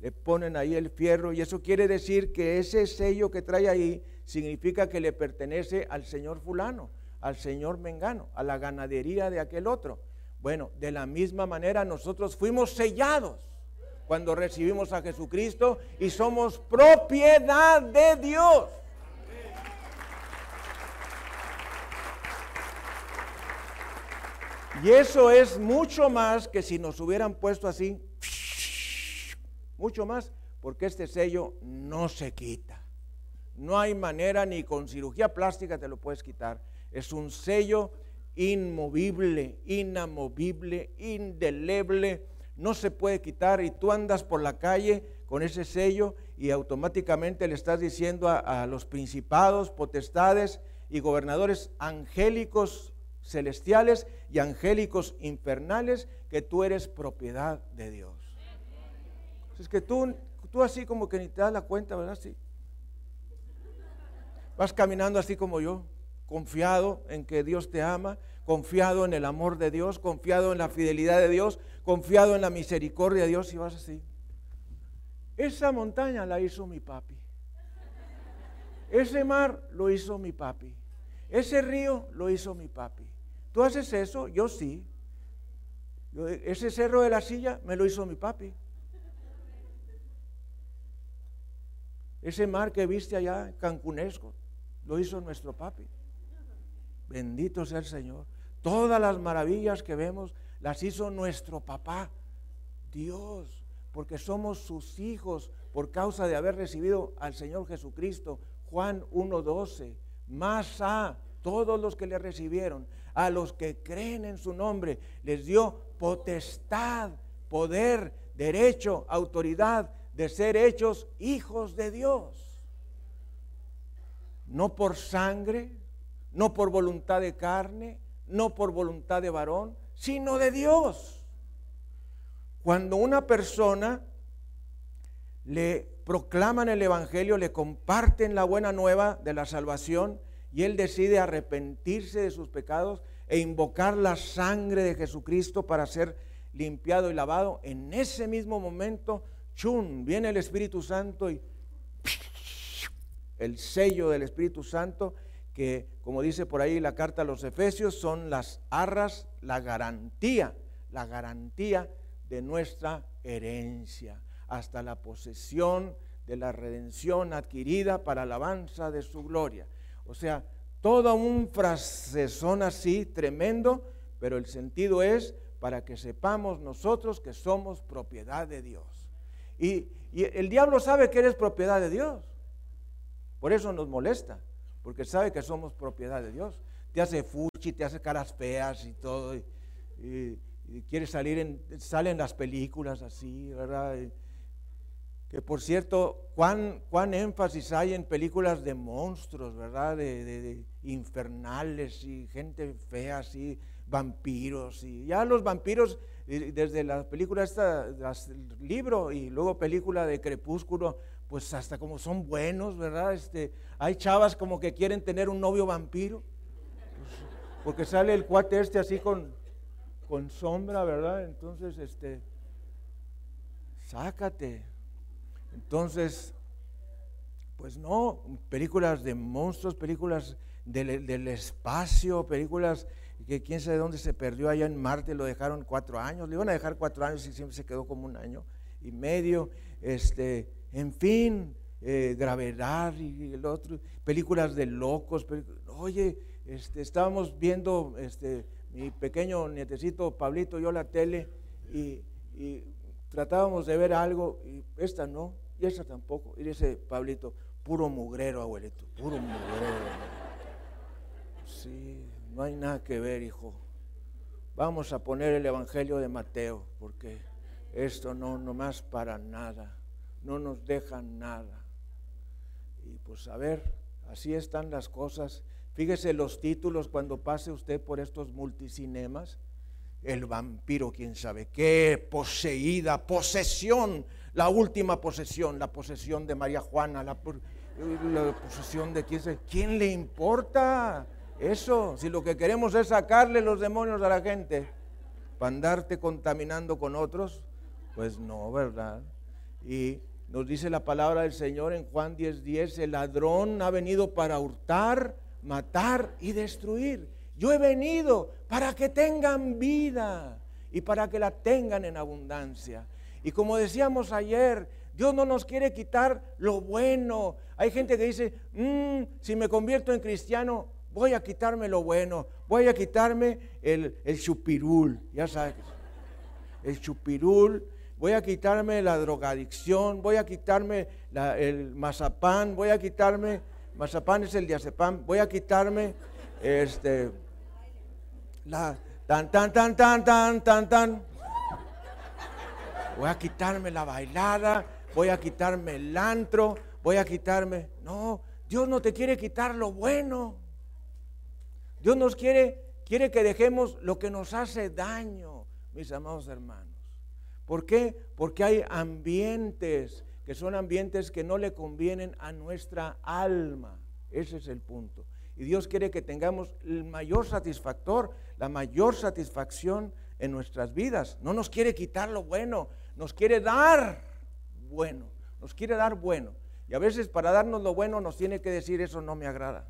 le ponen ahí el fierro y eso quiere decir que ese sello que trae ahí significa que le pertenece al señor fulano al señor Mengano, a la ganadería de aquel otro. Bueno, de la misma manera nosotros fuimos sellados cuando recibimos a Jesucristo y somos propiedad de Dios. Y eso es mucho más que si nos hubieran puesto así, mucho más, porque este sello no se quita. No hay manera ni con cirugía plástica te lo puedes quitar. Es un sello inmovible, inamovible, indeleble, no se puede quitar y tú andas por la calle con ese sello y automáticamente le estás diciendo a, los principados, potestades y gobernadores angélicos celestiales y angélicos infernales que tú eres propiedad de Dios. Es que tú, tú así como que ni te das la cuenta, ¿verdad? Sí. Vas caminando así como yo, confiado en que Dios te ama, confiado en el amor de Dios, confiado en la fidelidad de Dios, confiado en la misericordia de Dios y vas así. Esa montaña la hizo mi papi. Ese mar lo hizo mi papi. Ese río lo hizo mi papi. ¿Tú haces eso? Yo sí. ese cerro de la silla me lo hizo mi papi. Ese mar que viste allá, Cancunesco, lo hizo nuestro papi. Bendito sea el Señor. Todas las maravillas que vemos las hizo nuestro papá, Dios, porque somos sus hijos por causa de haber recibido al Señor Jesucristo. Juan 1.12, más a todos los que le recibieron, a los que creen en su nombre, les dio potestad, poder, derecho, autoridad de ser hechos hijos de Dios. No por sangre, no por voluntad de carne, no por voluntad de varón, sino de Dios. Cuando una persona le proclaman el Evangelio, le comparten la buena nueva de la salvación y él decide arrepentirse de sus pecados e invocar la sangre de Jesucristo para ser limpiado y lavado, en ese mismo momento, chun, viene el Espíritu Santo y el sello del Espíritu Santo que, como dice por ahí la carta a los Efesios, son las arras, la garantía, la garantía de nuestra herencia, hasta la posesión de la redención adquirida para alabanza de su gloria. O sea, todo un frasezón así tremendo, pero el sentido es para que sepamos nosotros que somos propiedad de Dios. Y, y el diablo sabe que eres propiedad de Dios. Por eso nos molesta porque sabe que somos propiedad de Dios. Te hace fuchi, te hace caras feas y todo, y, quiere salir en, salen las películas así, ¿verdad? que por cierto, ¿cuán, cuán énfasis hay en películas de monstruos, ¿verdad? De, infernales y gente fea así, vampiros, y ya los vampiros, desde la película esta, el libro y luego película de Crepúsculo, pues hasta como son buenos, ¿verdad? Este, hay chavas como que quieren tener un novio vampiro, porque sale el cuate este así con, con sombra, ¿verdad? Entonces, este, sácate. Entonces, pues no, películas de monstruos, películas del, del, espacio, películas que quién sabe dónde se perdió allá en Marte, lo dejaron cuatro años, le iban a dejar cuatro años y siempre se quedó como un año y medio, este, en fin, eh, gravedad y el otro, películas de locos. Oye, este, estábamos viendo este, mi pequeño nietecito Pablito, yo la tele y, tratábamos de ver algo y esta no, y esta tampoco. Y dice Pablito, puro mugrero, abuelito, puro mugrero. Sí, no hay nada que ver, hijo. Vamos a poner el Evangelio de Mateo, porque esto no, no más para nada no nos dejan nada. Y pues a ver, así están las cosas. Fíjese los títulos cuando pase usted por estos multicinemas. El vampiro, quién sabe qué, poseída, posesión, la última posesión, la posesión de María Juana, la, posesión de quién sabe. ¿Quién le importa eso? Si lo que queremos es sacarle los demonios a la gente para andarte contaminando con otros, pues no, ¿verdad? Y nos dice la palabra del Señor en Juan 10:10, el ladrón ha venido para hurtar, matar y destruir. Yo he venido para que tengan vida y para que la tengan en abundancia. Y como decíamos ayer, Dios no nos quiere quitar lo bueno. Hay gente que dice, mm, si me convierto en cristiano, voy a quitarme lo bueno, voy a quitarme el, el chupirul, ya sabes, el chupirul, voy a quitarme la drogadicción, voy a quitarme el mazapán, voy a quitarme, mazapán es el diazepam, voy a quitarme este, la tan, tan, tan, tan, tan, tan, tan. Voy a quitarme la bailada, voy a quitarme el antro, voy a quitarme. No, Dios no te quiere quitar lo bueno. Dios nos quiere, quiere que dejemos lo que nos hace daño, mis amados hermanos. ¿Por qué? Porque hay ambientes que son ambientes que no le convienen a nuestra alma. Ese es el punto. Y Dios quiere que tengamos el mayor satisfactor, la mayor satisfacción en nuestras vidas. No nos quiere quitar lo bueno, nos quiere dar bueno, nos quiere dar bueno. Y a veces para darnos lo bueno nos tiene que decir eso no me agrada.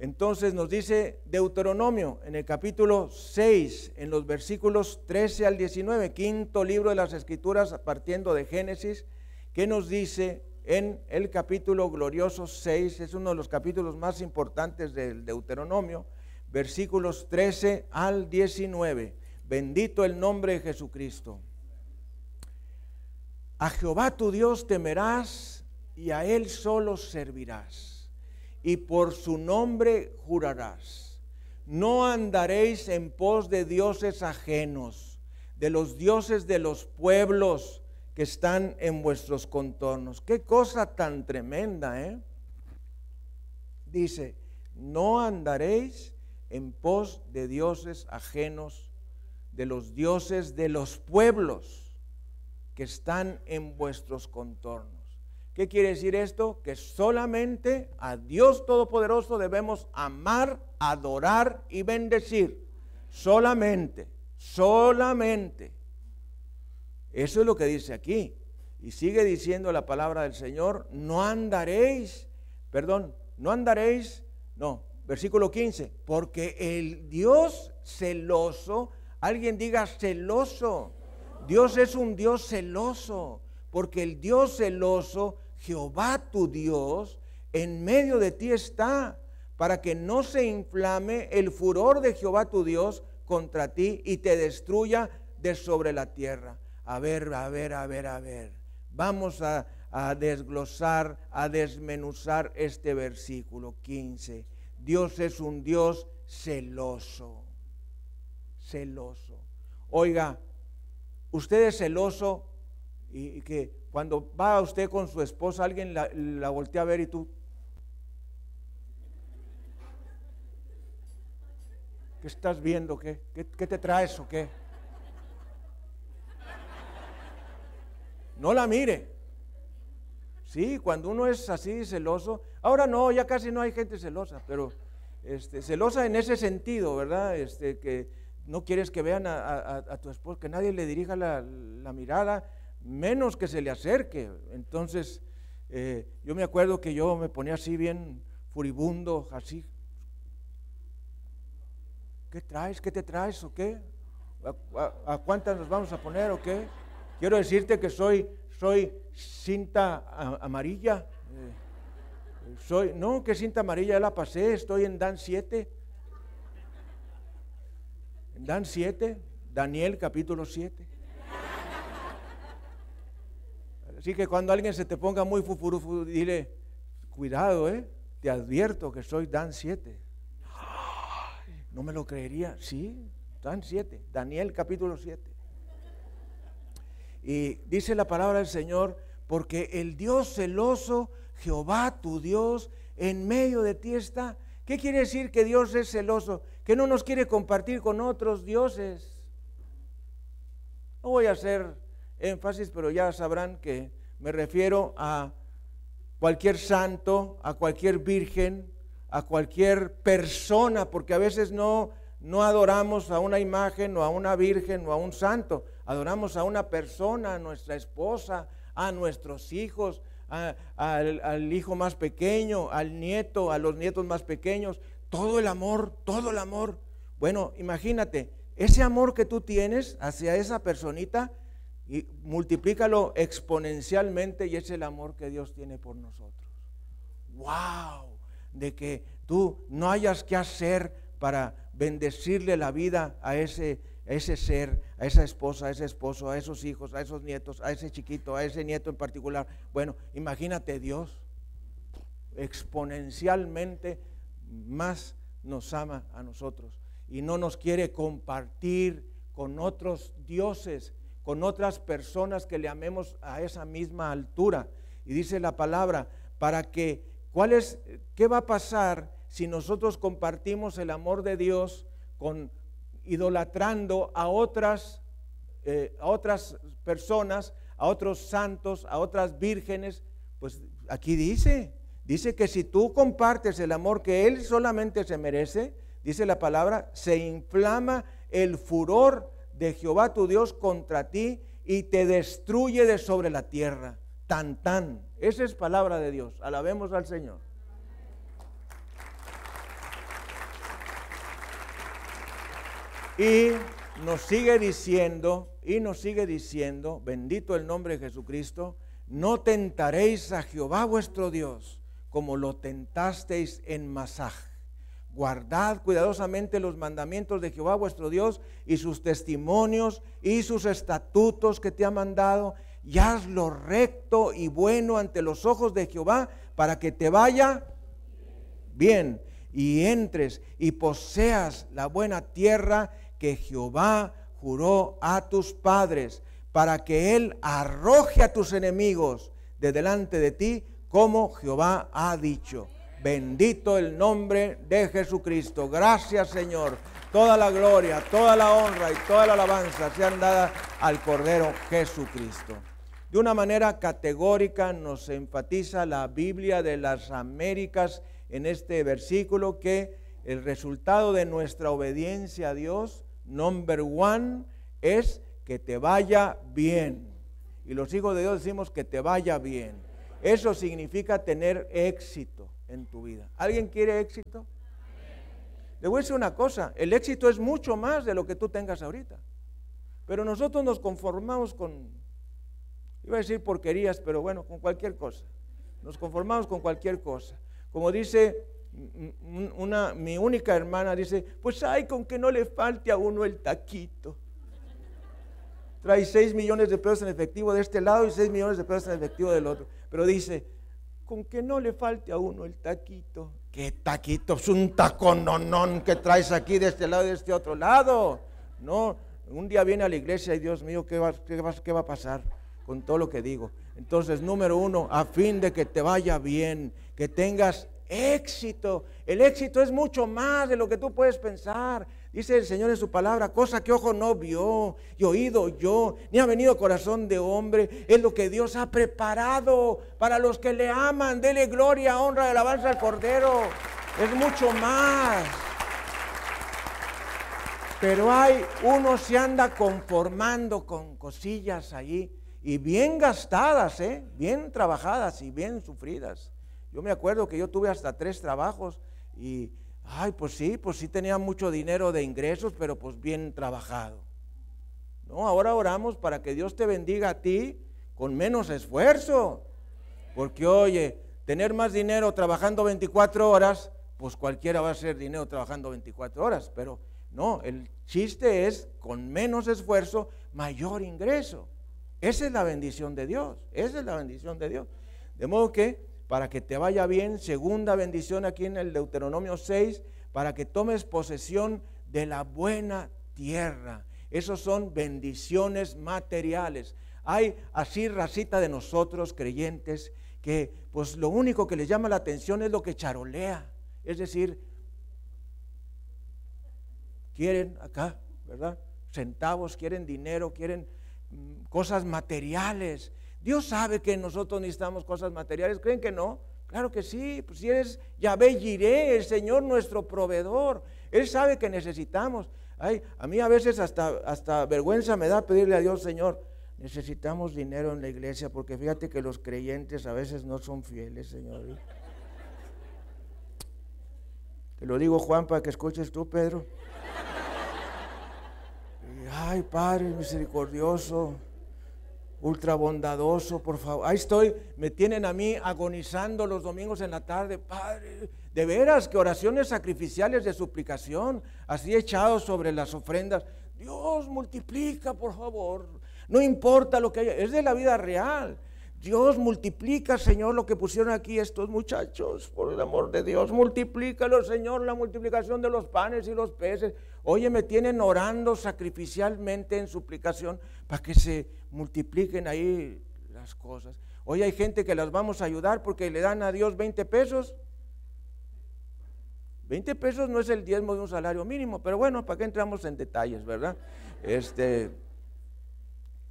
Entonces nos dice Deuteronomio en el capítulo 6, en los versículos 13 al 19, quinto libro de las Escrituras, partiendo de Génesis, que nos dice en el capítulo glorioso 6, es uno de los capítulos más importantes del Deuteronomio, versículos 13 al 19. Bendito el nombre de Jesucristo. A Jehová tu Dios temerás y a Él solo servirás, y por su nombre jurarás. No andaréis en pos de dioses ajenos, de los dioses de los pueblos que están en vuestros contornos. Qué cosa tan tremenda, ¿eh? Dice, no andaréis en pos de dioses ajenos, de los dioses de los pueblos que están en vuestros contornos. ¿Qué quiere decir esto? Que solamente a Dios Todopoderoso debemos amar, adorar y bendecir. Solamente, solamente. Eso es lo que dice aquí. Y sigue diciendo la palabra del Señor, no andaréis, perdón, no andaréis, no, versículo 15, porque el Dios celoso, alguien diga celoso, Dios es un Dios celoso, porque el Dios celoso, Jehová tu Dios, en medio de ti está, para que no se inflame el furor de Jehová tu Dios contra ti y te destruya de sobre la tierra. A ver, a ver, a ver, a ver. Vamos a, a desglosar, a desmenuzar este versículo 15. Dios es un Dios celoso, celoso. Oiga, usted es celoso y, que cuando va usted con su esposa, alguien la, voltea a ver y tú... ¿Qué estás viendo? ¿Qué, qué, te traes o qué? No la mire. Sí, cuando uno es así celoso, ahora no, ya casi no hay gente celosa, pero este, celosa en ese sentido, ¿verdad? Este, que no quieres que vean a, tu esposo, que nadie le dirija la, mirada, menos que se le acerque. Entonces, eh, yo me acuerdo que yo me ponía así bien furibundo, así. ¿Qué traes? ¿Qué te traes o qué? ¿A, cuántas nos vamos a poner o qué? Quiero decirte que soy, soy cinta amarilla. Eh, soy, no, que cinta amarilla ya la pasé, estoy en Dan 7. Dan 7, Daniel capítulo 7. Así que cuando alguien se te ponga muy fufurufu, dile, cuidado, eh, te advierto que soy Dan 7. No me lo creería, sí, Dan 7, Daniel capítulo 7. Y dice la palabra del Señor, porque el Dios celoso, Jehová tu Dios, en medio de ti está. ¿Qué quiere decir que Dios es celoso? que no nos quiere compartir con otros dioses. No voy a hacer énfasis, pero ya sabrán que me refiero a cualquier santo, a cualquier virgen, a cualquier persona, porque a veces no, no adoramos a una imagen o a una virgen o a un santo, adoramos a una persona, a nuestra esposa, a nuestros hijos, al, al hijo más pequeño, al nieto, a los nietos más pequeños todo el amor, todo el amor. Bueno, imagínate, ese amor que tú tienes hacia esa personita, y multiplícalo exponencialmente y es el amor que Dios tiene por nosotros. ¡Wow! De que tú no hayas que hacer para bendecirle la vida a ese, a ese ser, a esa esposa, a ese esposo, a esos hijos, a esos nietos, a ese chiquito, a ese nieto en particular. Bueno, imagínate Dios exponencialmente más nos ama a nosotros y no nos quiere compartir con otros dioses, con otras personas que le amemos a esa misma altura. Y dice la palabra, para que, ¿cuál es, qué va a pasar si nosotros compartimos el amor de Dios con idolatrando a otras, eh, a otras personas, a otros santos, a otras vírgenes? Pues aquí dice, Dice que si tú compartes el amor que Él solamente se merece, dice la palabra, se inflama el furor de Jehová tu Dios contra ti y te destruye de sobre la tierra. Tan tan. Esa es palabra de Dios. Alabemos al Señor. Y nos sigue diciendo, y nos sigue diciendo, bendito el nombre de Jesucristo, no tentaréis a Jehová vuestro Dios como lo tentasteis en Masaj. Guardad cuidadosamente los mandamientos de Jehová vuestro Dios y sus testimonios y sus estatutos que te ha mandado y haz lo recto y bueno ante los ojos de Jehová para que te vaya bien y entres y poseas la buena tierra que Jehová juró a tus padres para que Él arroje a tus enemigos de delante de ti como Jehová ha dicho. Bendito el nombre de Jesucristo. Gracias Señor. Toda la gloria, toda la honra y toda la alabanza sean dadas al Cordero Jesucristo. De una manera categórica nos enfatiza la Biblia de las Américas en este versículo que el resultado de nuestra obediencia a Dios, number one, es que te vaya bien. Y los hijos de Dios decimos que te vaya bien. Eso significa tener éxito en tu vida. ¿Alguien quiere éxito? Le voy a decir una cosa, el éxito es mucho más de lo que tú tengas ahorita. Pero nosotros nos conformamos con, iba a decir porquerías, pero bueno, con cualquier cosa. Nos conformamos con cualquier cosa. Como dice una, mi única hermana, dice, pues hay con que no le falte a uno el taquito. Trae 6 millones de pesos en efectivo de este lado y 6 millones de pesos en efectivo del otro. Pero dice, con que no le falte a uno el taquito. ¿Qué taquito? Es un tacononón que traes aquí de este lado y de este otro lado. No, un día viene a la iglesia y Dios mío, ¿qué va, qué va, qué va a pasar con todo lo que digo? Entonces, número uno, a fin de que te vaya bien, que tengas éxito. El éxito es mucho más de lo que tú puedes pensar. Dice el Señor en su palabra, cosa que ojo no vio y oído yo, ni ha venido corazón de hombre, es lo que Dios ha preparado para los que le aman. Dele gloria, honra, alabanza al Cordero. Es mucho más. Pero hay, uno se anda conformando con cosillas allí y bien gastadas, ¿eh? bien trabajadas y bien sufridas. Yo me acuerdo que yo tuve hasta tres trabajos y Ay, pues sí, pues sí tenía mucho dinero de ingresos, pero pues bien trabajado. No, ahora oramos para que Dios te bendiga a ti con menos esfuerzo. Porque oye, tener más dinero trabajando 24 horas, pues cualquiera va a hacer dinero trabajando 24 horas, pero no, el chiste es con menos esfuerzo, mayor ingreso. Esa es la bendición de Dios, esa es la bendición de Dios. De modo que para que te vaya bien. Segunda bendición aquí en el Deuteronomio 6, para que tomes posesión de la buena tierra. Esos son bendiciones materiales. Hay así racita de nosotros creyentes que pues lo único que les llama la atención es lo que charolea. Es decir, quieren acá, ¿verdad? Centavos, quieren dinero, quieren mm, cosas materiales. Dios sabe que nosotros necesitamos cosas materiales. ¿Creen que no? Claro que sí. Pues si eres Yahvé Jiré, el Señor nuestro proveedor. Él sabe que necesitamos. Ay, a mí a veces hasta, hasta vergüenza me da pedirle a Dios, Señor, necesitamos dinero en la iglesia porque fíjate que los creyentes a veces no son fieles, Señor. Te lo digo, Juan, para que escuches tú, Pedro. Ay, Padre misericordioso, ultra bondadoso, por favor. Ahí estoy, me tienen a mí agonizando los domingos en la tarde, Padre. De veras que oraciones sacrificiales de suplicación, así echados sobre las ofrendas. Dios multiplica, por favor. No importa lo que haya, es de la vida real. Dios multiplica, Señor, lo que pusieron aquí estos muchachos, por el amor de Dios. Multiplícalo, Señor, la multiplicación de los panes y los peces. Oye, me tienen orando sacrificialmente en suplicación para que se multipliquen ahí las cosas. Hoy hay gente que las vamos a ayudar porque le dan a Dios 20 pesos. 20 pesos no es el diezmo de un salario mínimo, pero bueno, ¿para qué entramos en detalles, verdad? Este,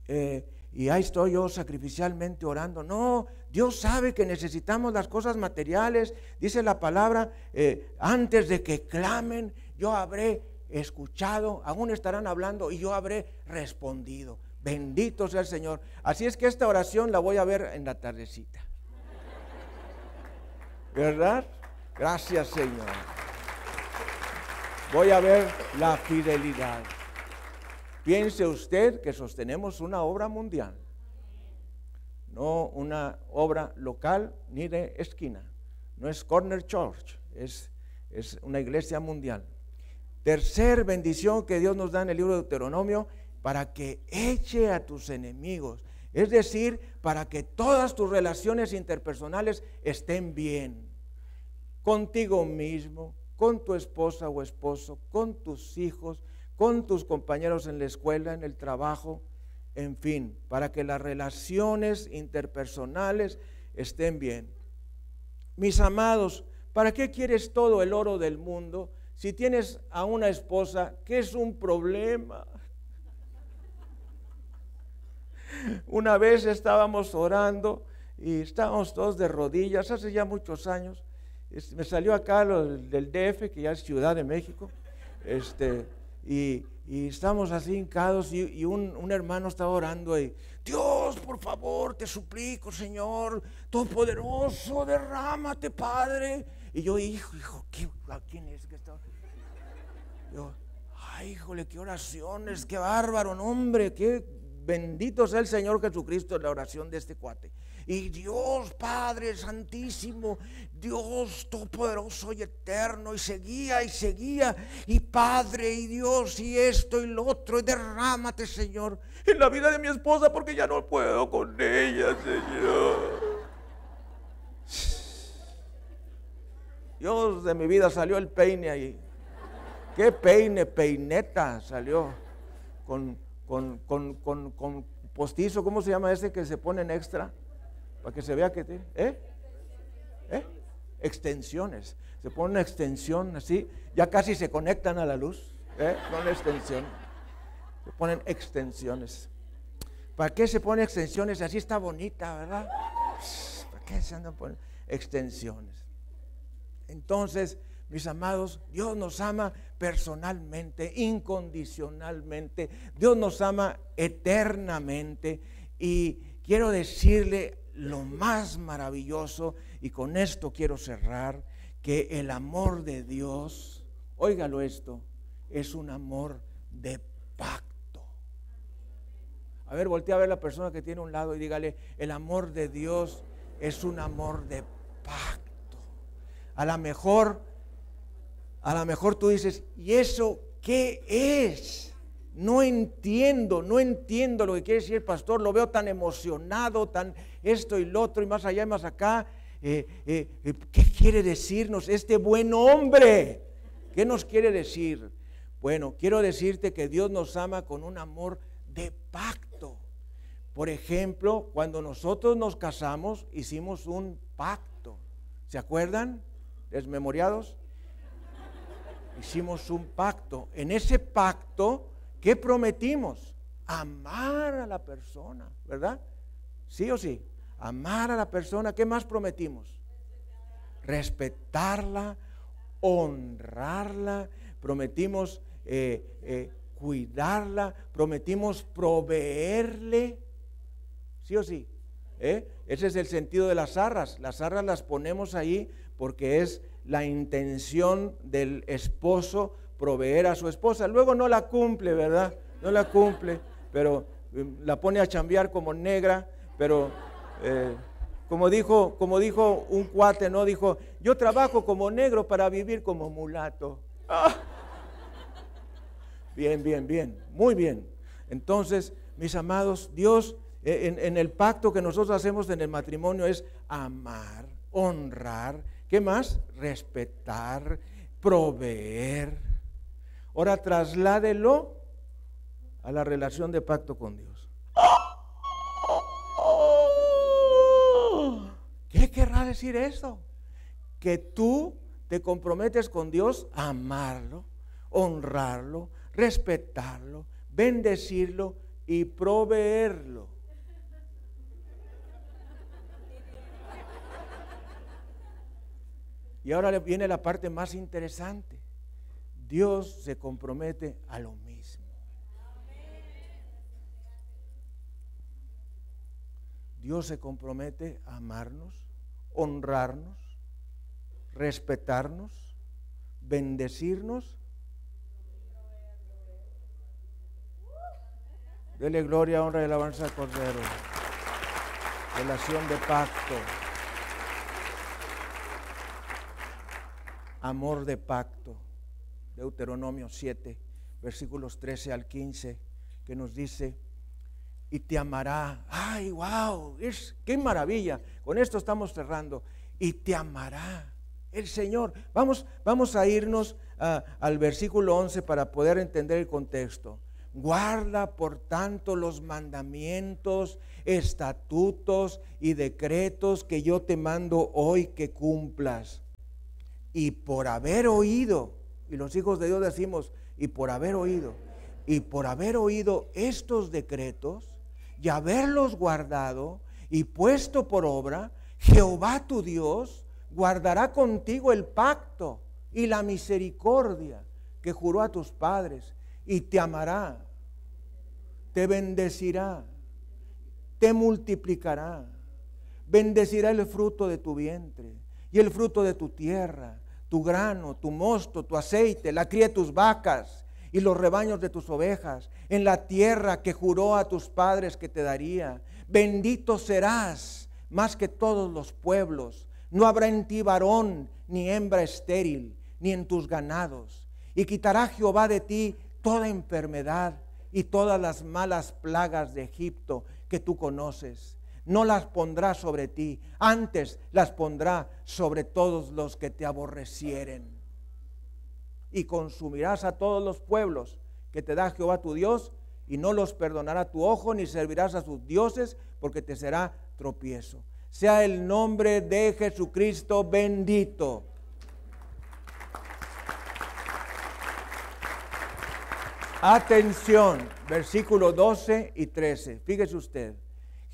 eh, y ahí estoy yo sacrificialmente orando. No, Dios sabe que necesitamos las cosas materiales. Dice la palabra, eh, antes de que clamen, yo habré escuchado, aún estarán hablando y yo habré respondido. Bendito sea el Señor. Así es que esta oración la voy a ver en la tardecita. ¿Verdad? Gracias Señor. Voy a ver la fidelidad. Piense usted que sostenemos una obra mundial, no una obra local ni de esquina. No es Corner Church, es, es una iglesia mundial. Tercer bendición que Dios nos da en el libro de Deuteronomio, para que eche a tus enemigos. Es decir, para que todas tus relaciones interpersonales estén bien. Contigo mismo, con tu esposa o esposo, con tus hijos, con tus compañeros en la escuela, en el trabajo, en fin, para que las relaciones interpersonales estén bien. Mis amados, ¿para qué quieres todo el oro del mundo si tienes a una esposa que es un problema? Una vez estábamos orando y estábamos todos de rodillas, hace ya muchos años. Me salió acá del DF, que ya es Ciudad de México. Este, y, estamos así hincados y, un, hermano estaba orando y Dios, por favor, te suplico, Señor, Todopoderoso, derrámate, Padre. Y yo, hijo, hijo, ¿quién es que está? Yo, ay, híjole, qué oraciones, qué bárbaro, hombre, qué bendito sea el Señor Jesucristo en la oración de este cuate. Y Dios Padre Santísimo, Dios Todopoderoso y Eterno, y seguía y seguía, y Padre y Dios y esto y lo otro, y derrámate Señor en la vida de mi esposa porque ya no puedo con ella, Señor. Dios de mi vida salió el peine ahí. ¿Qué peine? Peineta salió con, con, con, con postizo, ¿cómo se llama ese que se pone en extra? Para que se vea que tiene. ¿Eh? ¿Eh? Extensiones. Se pone una extensión así. Ya casi se conectan a la luz. ¿eh? Con extensión. Se ponen extensiones. ¿Para qué se ponen extensiones? Así está bonita, ¿verdad? ¿Para qué se andan poniendo extensiones? Entonces, mis amados, Dios nos ama personalmente, incondicionalmente. Dios nos ama eternamente. Y quiero decirle lo más maravilloso, y con esto quiero cerrar, que el amor de Dios, óigalo esto, es un amor de pacto. A ver, voltea a ver la persona que tiene un lado y dígale, el amor de Dios es un amor de pacto. A lo mejor, a lo mejor tú dices, ¿y eso qué es? No entiendo, no entiendo lo que quiere decir el pastor, lo veo tan emocionado, tan esto y lo otro y más allá y más acá. Eh, eh, eh, ¿Qué quiere decirnos este buen hombre? ¿Qué nos quiere decir? Bueno, quiero decirte que Dios nos ama con un amor de pacto. Por ejemplo, cuando nosotros nos casamos, hicimos un pacto. ¿Se acuerdan? ¿Desmemoriados? Hicimos un pacto. En ese pacto ¿Qué prometimos? Amar a la persona, ¿verdad? ¿Sí o sí? Amar a la persona. ¿Qué más prometimos? Respetarla, honrarla. Prometimos eh, eh, cuidarla. Prometimos proveerle. ¿Sí o sí? ¿Eh? Ese es el sentido de las arras. Las arras las ponemos ahí porque es la intención del esposo proveer a su esposa. Luego no la cumple, ¿verdad? No la cumple, pero eh, la pone a chambear como negra, pero eh, como, dijo, como dijo un cuate, ¿no? Dijo, yo trabajo como negro para vivir como mulato. ¡Ah! Bien, bien, bien, muy bien. Entonces, mis amados, Dios eh, en, el pacto que nosotros hacemos en el matrimonio es amar, honrar, ¿qué más? Respetar, proveer. Ahora trasládelo a la relación de pacto con Dios. ¿Qué querrá decir esto? Que tú te comprometes con Dios a amarlo, honrarlo, respetarlo, bendecirlo y proveerlo. Y ahora viene la parte más interesante. Dios se compromete a lo mismo. Dios se compromete a amarnos, honrarnos, respetarnos, bendecirnos. Dele gloria, honra y alabanza al Cordero. Relación de pacto. Amor de pacto. Deuteronomio 7, versículos 13 al 15, que nos dice, y te amará. Ay, wow, qué maravilla. Con esto estamos cerrando. Y te amará el Señor. Vamos, vamos a irnos al versículo 11 para poder entender el contexto. Guarda por tanto los mandamientos, estatutos y decretos que yo te mando hoy que cumplas. Y por haber oído, y los hijos de Dios decimos, y por haber oído, y por haber oído estos decretos, y haberlos guardado y puesto por obra, Jehová tu Dios guardará contigo el pacto y la misericordia que juró a tus padres y te amará, te bendecirá, te multiplicará, bendecirá el fruto de tu vientre y el fruto de tu tierra, tu grano, tu mosto, tu aceite, la cría de tus vacas y los rebaños de tus ovejas, en la tierra que juró a tus padres que te daría. Bendito serás más que todos los pueblos. No habrá en ti varón ni hembra estéril, ni en tus ganados. Y quitará Jehová de ti toda enfermedad y todas las malas plagas de Egipto que tú conoces. No las pondrá sobre ti, antes las pondrá sobre todos los que te aborrecieren y consumirás a todos los pueblos que te da Jehová tu Dios, y no los perdonará tu ojo, ni servirás a sus dioses, porque te será tropiezo. Sea el nombre de Jesucristo bendito. Atención, versículo 12 y 13. Fíjese usted,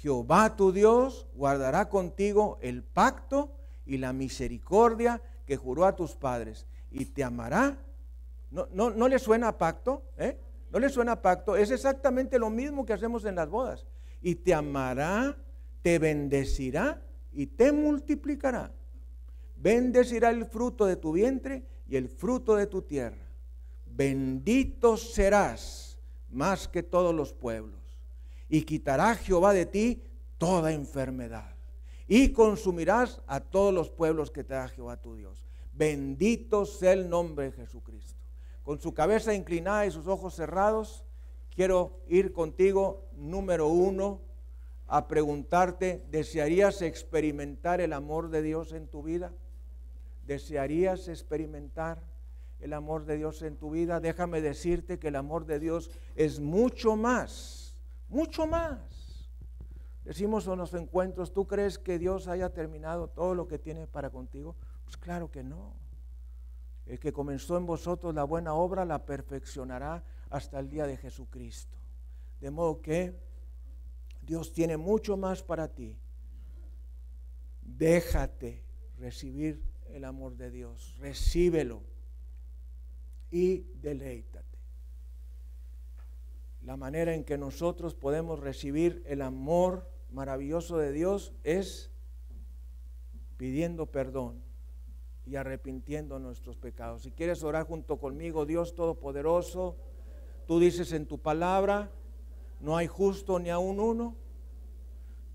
Jehová tu Dios guardará contigo el pacto y la misericordia que juró a tus padres y te amará. ¿No, no, le suena pacto? ¿Eh? ¿No le suena pacto? Es exactamente lo mismo que hacemos en las bodas. Y te amará, te bendecirá y te multiplicará. Bendecirá el fruto de tu vientre y el fruto de tu tierra. Bendito serás más que todos los pueblos. Y quitará Jehová de ti toda enfermedad. Y consumirás a todos los pueblos que te da Jehová tu Dios. Bendito sea el nombre de Jesucristo. Con su cabeza inclinada y sus ojos cerrados, quiero ir contigo, número uno, a preguntarte, ¿desearías experimentar el amor de Dios en tu vida? ¿Desearías experimentar el amor de Dios en tu vida? Déjame decirte que el amor de Dios es mucho más, mucho más. Decimos en los encuentros, ¿tú crees que Dios haya terminado todo lo que tiene para contigo? Pues claro que no. El que comenzó en vosotros la buena obra la perfeccionará hasta el día de Jesucristo. De modo que Dios tiene mucho más para ti. Déjate recibir el amor de Dios. Recíbelo y deleítate. La manera en que nosotros podemos recibir el amor maravilloso de Dios es pidiendo perdón y arrepintiendo nuestros pecados. Si quieres orar junto conmigo, Dios Todopoderoso, tú dices en tu palabra, no hay justo ni aún uno.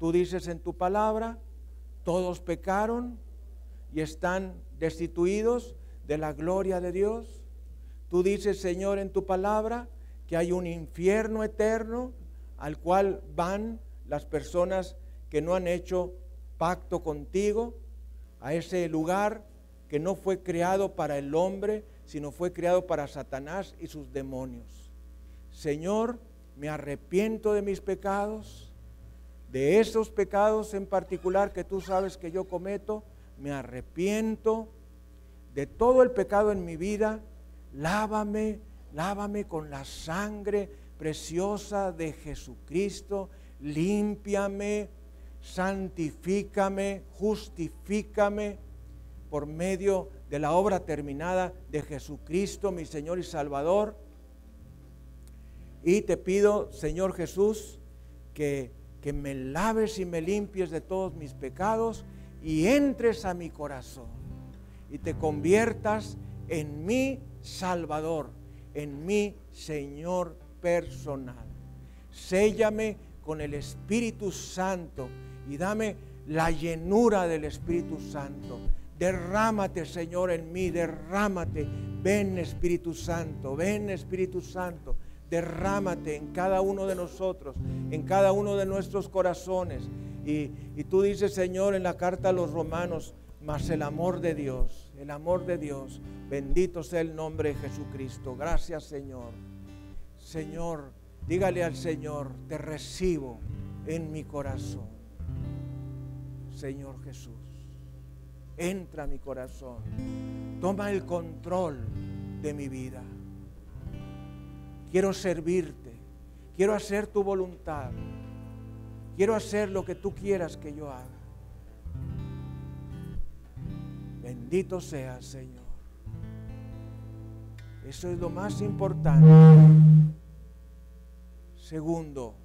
Tú dices en tu palabra, todos pecaron y están destituidos de la gloria de Dios. Tú dices, Señor, en tu palabra, que hay un infierno eterno al cual van las personas que no han hecho pacto contigo, a ese lugar que no fue creado para el hombre, sino fue creado para Satanás y sus demonios. Señor, me arrepiento de mis pecados, de esos pecados en particular que tú sabes que yo cometo, me arrepiento de todo el pecado en mi vida, lávame, lávame con la sangre preciosa de Jesucristo, límpiame, santifícame, justifícame por medio de la obra terminada de Jesucristo, mi Señor y Salvador. Y te pido, Señor Jesús, que, que me laves y me limpies de todos mis pecados y entres a mi corazón y te conviertas en mi Salvador, en mi Señor personal. Séllame con el Espíritu Santo y dame la llenura del Espíritu Santo Derrámate, Señor, en mí, derrámate. Ven, Espíritu Santo, ven, Espíritu Santo. Derrámate en cada uno de nosotros, en cada uno de nuestros corazones. Y, y tú dices, Señor, en la carta a los romanos, mas el amor de Dios, el amor de Dios, bendito sea el nombre de Jesucristo. Gracias, Señor. Señor, dígale al Señor, te recibo en mi corazón. Señor Jesús entra a mi corazón, toma el control de mi vida. Quiero servirte, quiero hacer tu voluntad, quiero hacer lo que tú quieras que yo haga. Bendito seas, Señor. Eso es lo más importante. Segundo,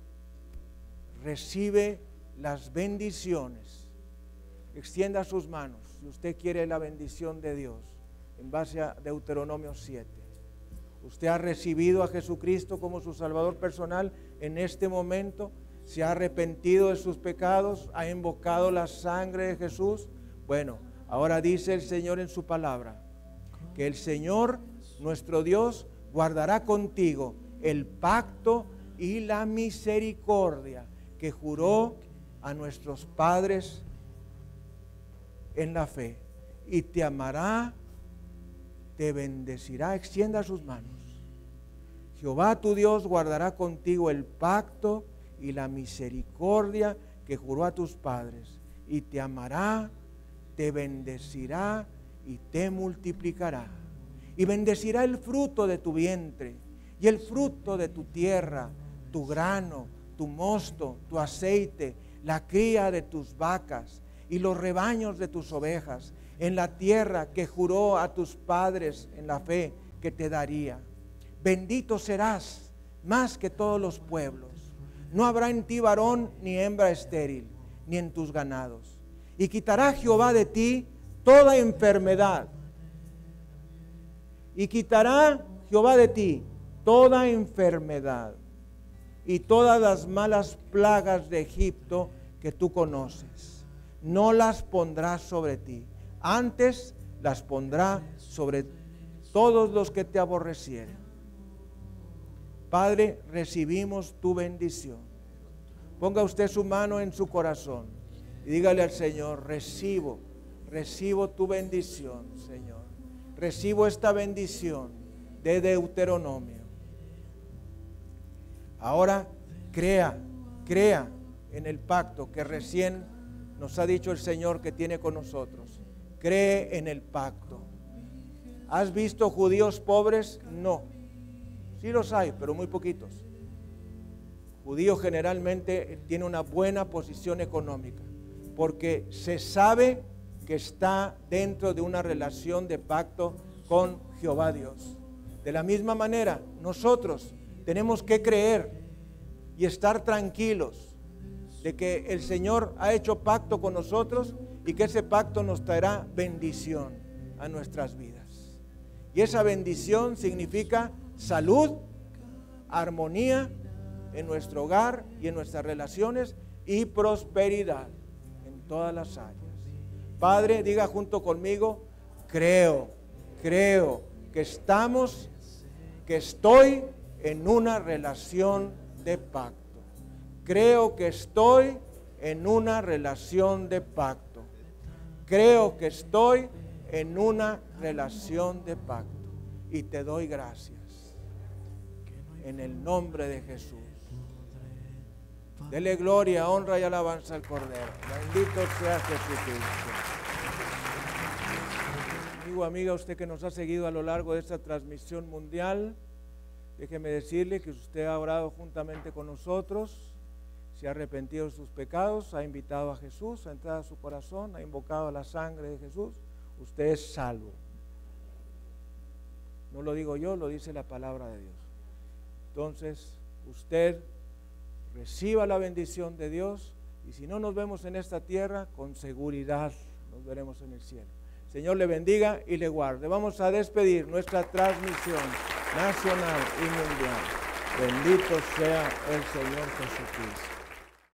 recibe las bendiciones. Extienda sus manos si usted quiere la bendición de Dios, en base a Deuteronomio 7. Usted ha recibido a Jesucristo como su Salvador personal en este momento, se ha arrepentido de sus pecados, ha invocado la sangre de Jesús. Bueno, ahora dice el Señor en su palabra, que el Señor, nuestro Dios, guardará contigo el pacto y la misericordia que juró a nuestros padres en la fe. Y te amará, te bendecirá, extienda sus manos. Jehová tu Dios guardará contigo el pacto y la misericordia que juró a tus padres. Y te amará, te bendecirá y te multiplicará. Y bendecirá el fruto de tu vientre y el fruto de tu tierra, tu grano, tu mosto, tu aceite, la cría de tus vacas y los rebaños de tus ovejas en la tierra que juró a tus padres en la fe que te daría. Bendito serás más que todos los pueblos. No habrá en ti varón ni hembra estéril, ni en tus ganados. Y quitará Jehová de ti toda enfermedad. Y quitará Jehová de ti toda enfermedad y todas las malas plagas de Egipto que tú conoces no las pondrá sobre ti, antes las pondrá sobre todos los que te aborrecieren. Padre, recibimos tu bendición. Ponga usted su mano en su corazón y dígale al Señor, recibo, recibo tu bendición, Señor. Recibo esta bendición de Deuteronomio. Ahora crea, crea en el pacto que recién nos ha dicho el Señor que tiene con nosotros. Cree en el pacto. ¿Has visto judíos pobres? No. Sí los hay, pero muy poquitos. Judío generalmente tiene una buena posición económica porque se sabe que está dentro de una relación de pacto con Jehová Dios. De la misma manera, nosotros tenemos que creer y estar tranquilos de que el Señor ha hecho pacto con nosotros y que ese pacto nos traerá bendición. a nuestras vidas. Y esa bendición significa salud, armonía en nuestro hogar y en nuestras relaciones y prosperidad todas las áreas. Padre, diga junto conmigo, creo, creo que estamos, que estoy en una relación de pacto. Creo que estoy en una relación de pacto. Creo que estoy en una relación de pacto. Y te doy gracias. En el nombre de Jesús. Dele gloria, honra y alabanza al Cordero. Bendito sea Jesucristo. Amigo, amiga, usted que nos ha seguido a lo largo de esta transmisión mundial, déjeme decirle que usted ha orado juntamente con nosotros, se ha arrepentido de sus pecados, ha invitado a Jesús a entrar a su corazón, ha invocado la sangre de Jesús, usted es salvo. No lo digo yo, lo dice la palabra de Dios. Entonces, usted reciba la bendición de Dios y si no nos vemos en esta tierra, con seguridad nos veremos en el cielo. Señor le bendiga y le guarde. Vamos a despedir nuestra transmisión nacional y mundial. Bendito sea el Señor Jesucristo.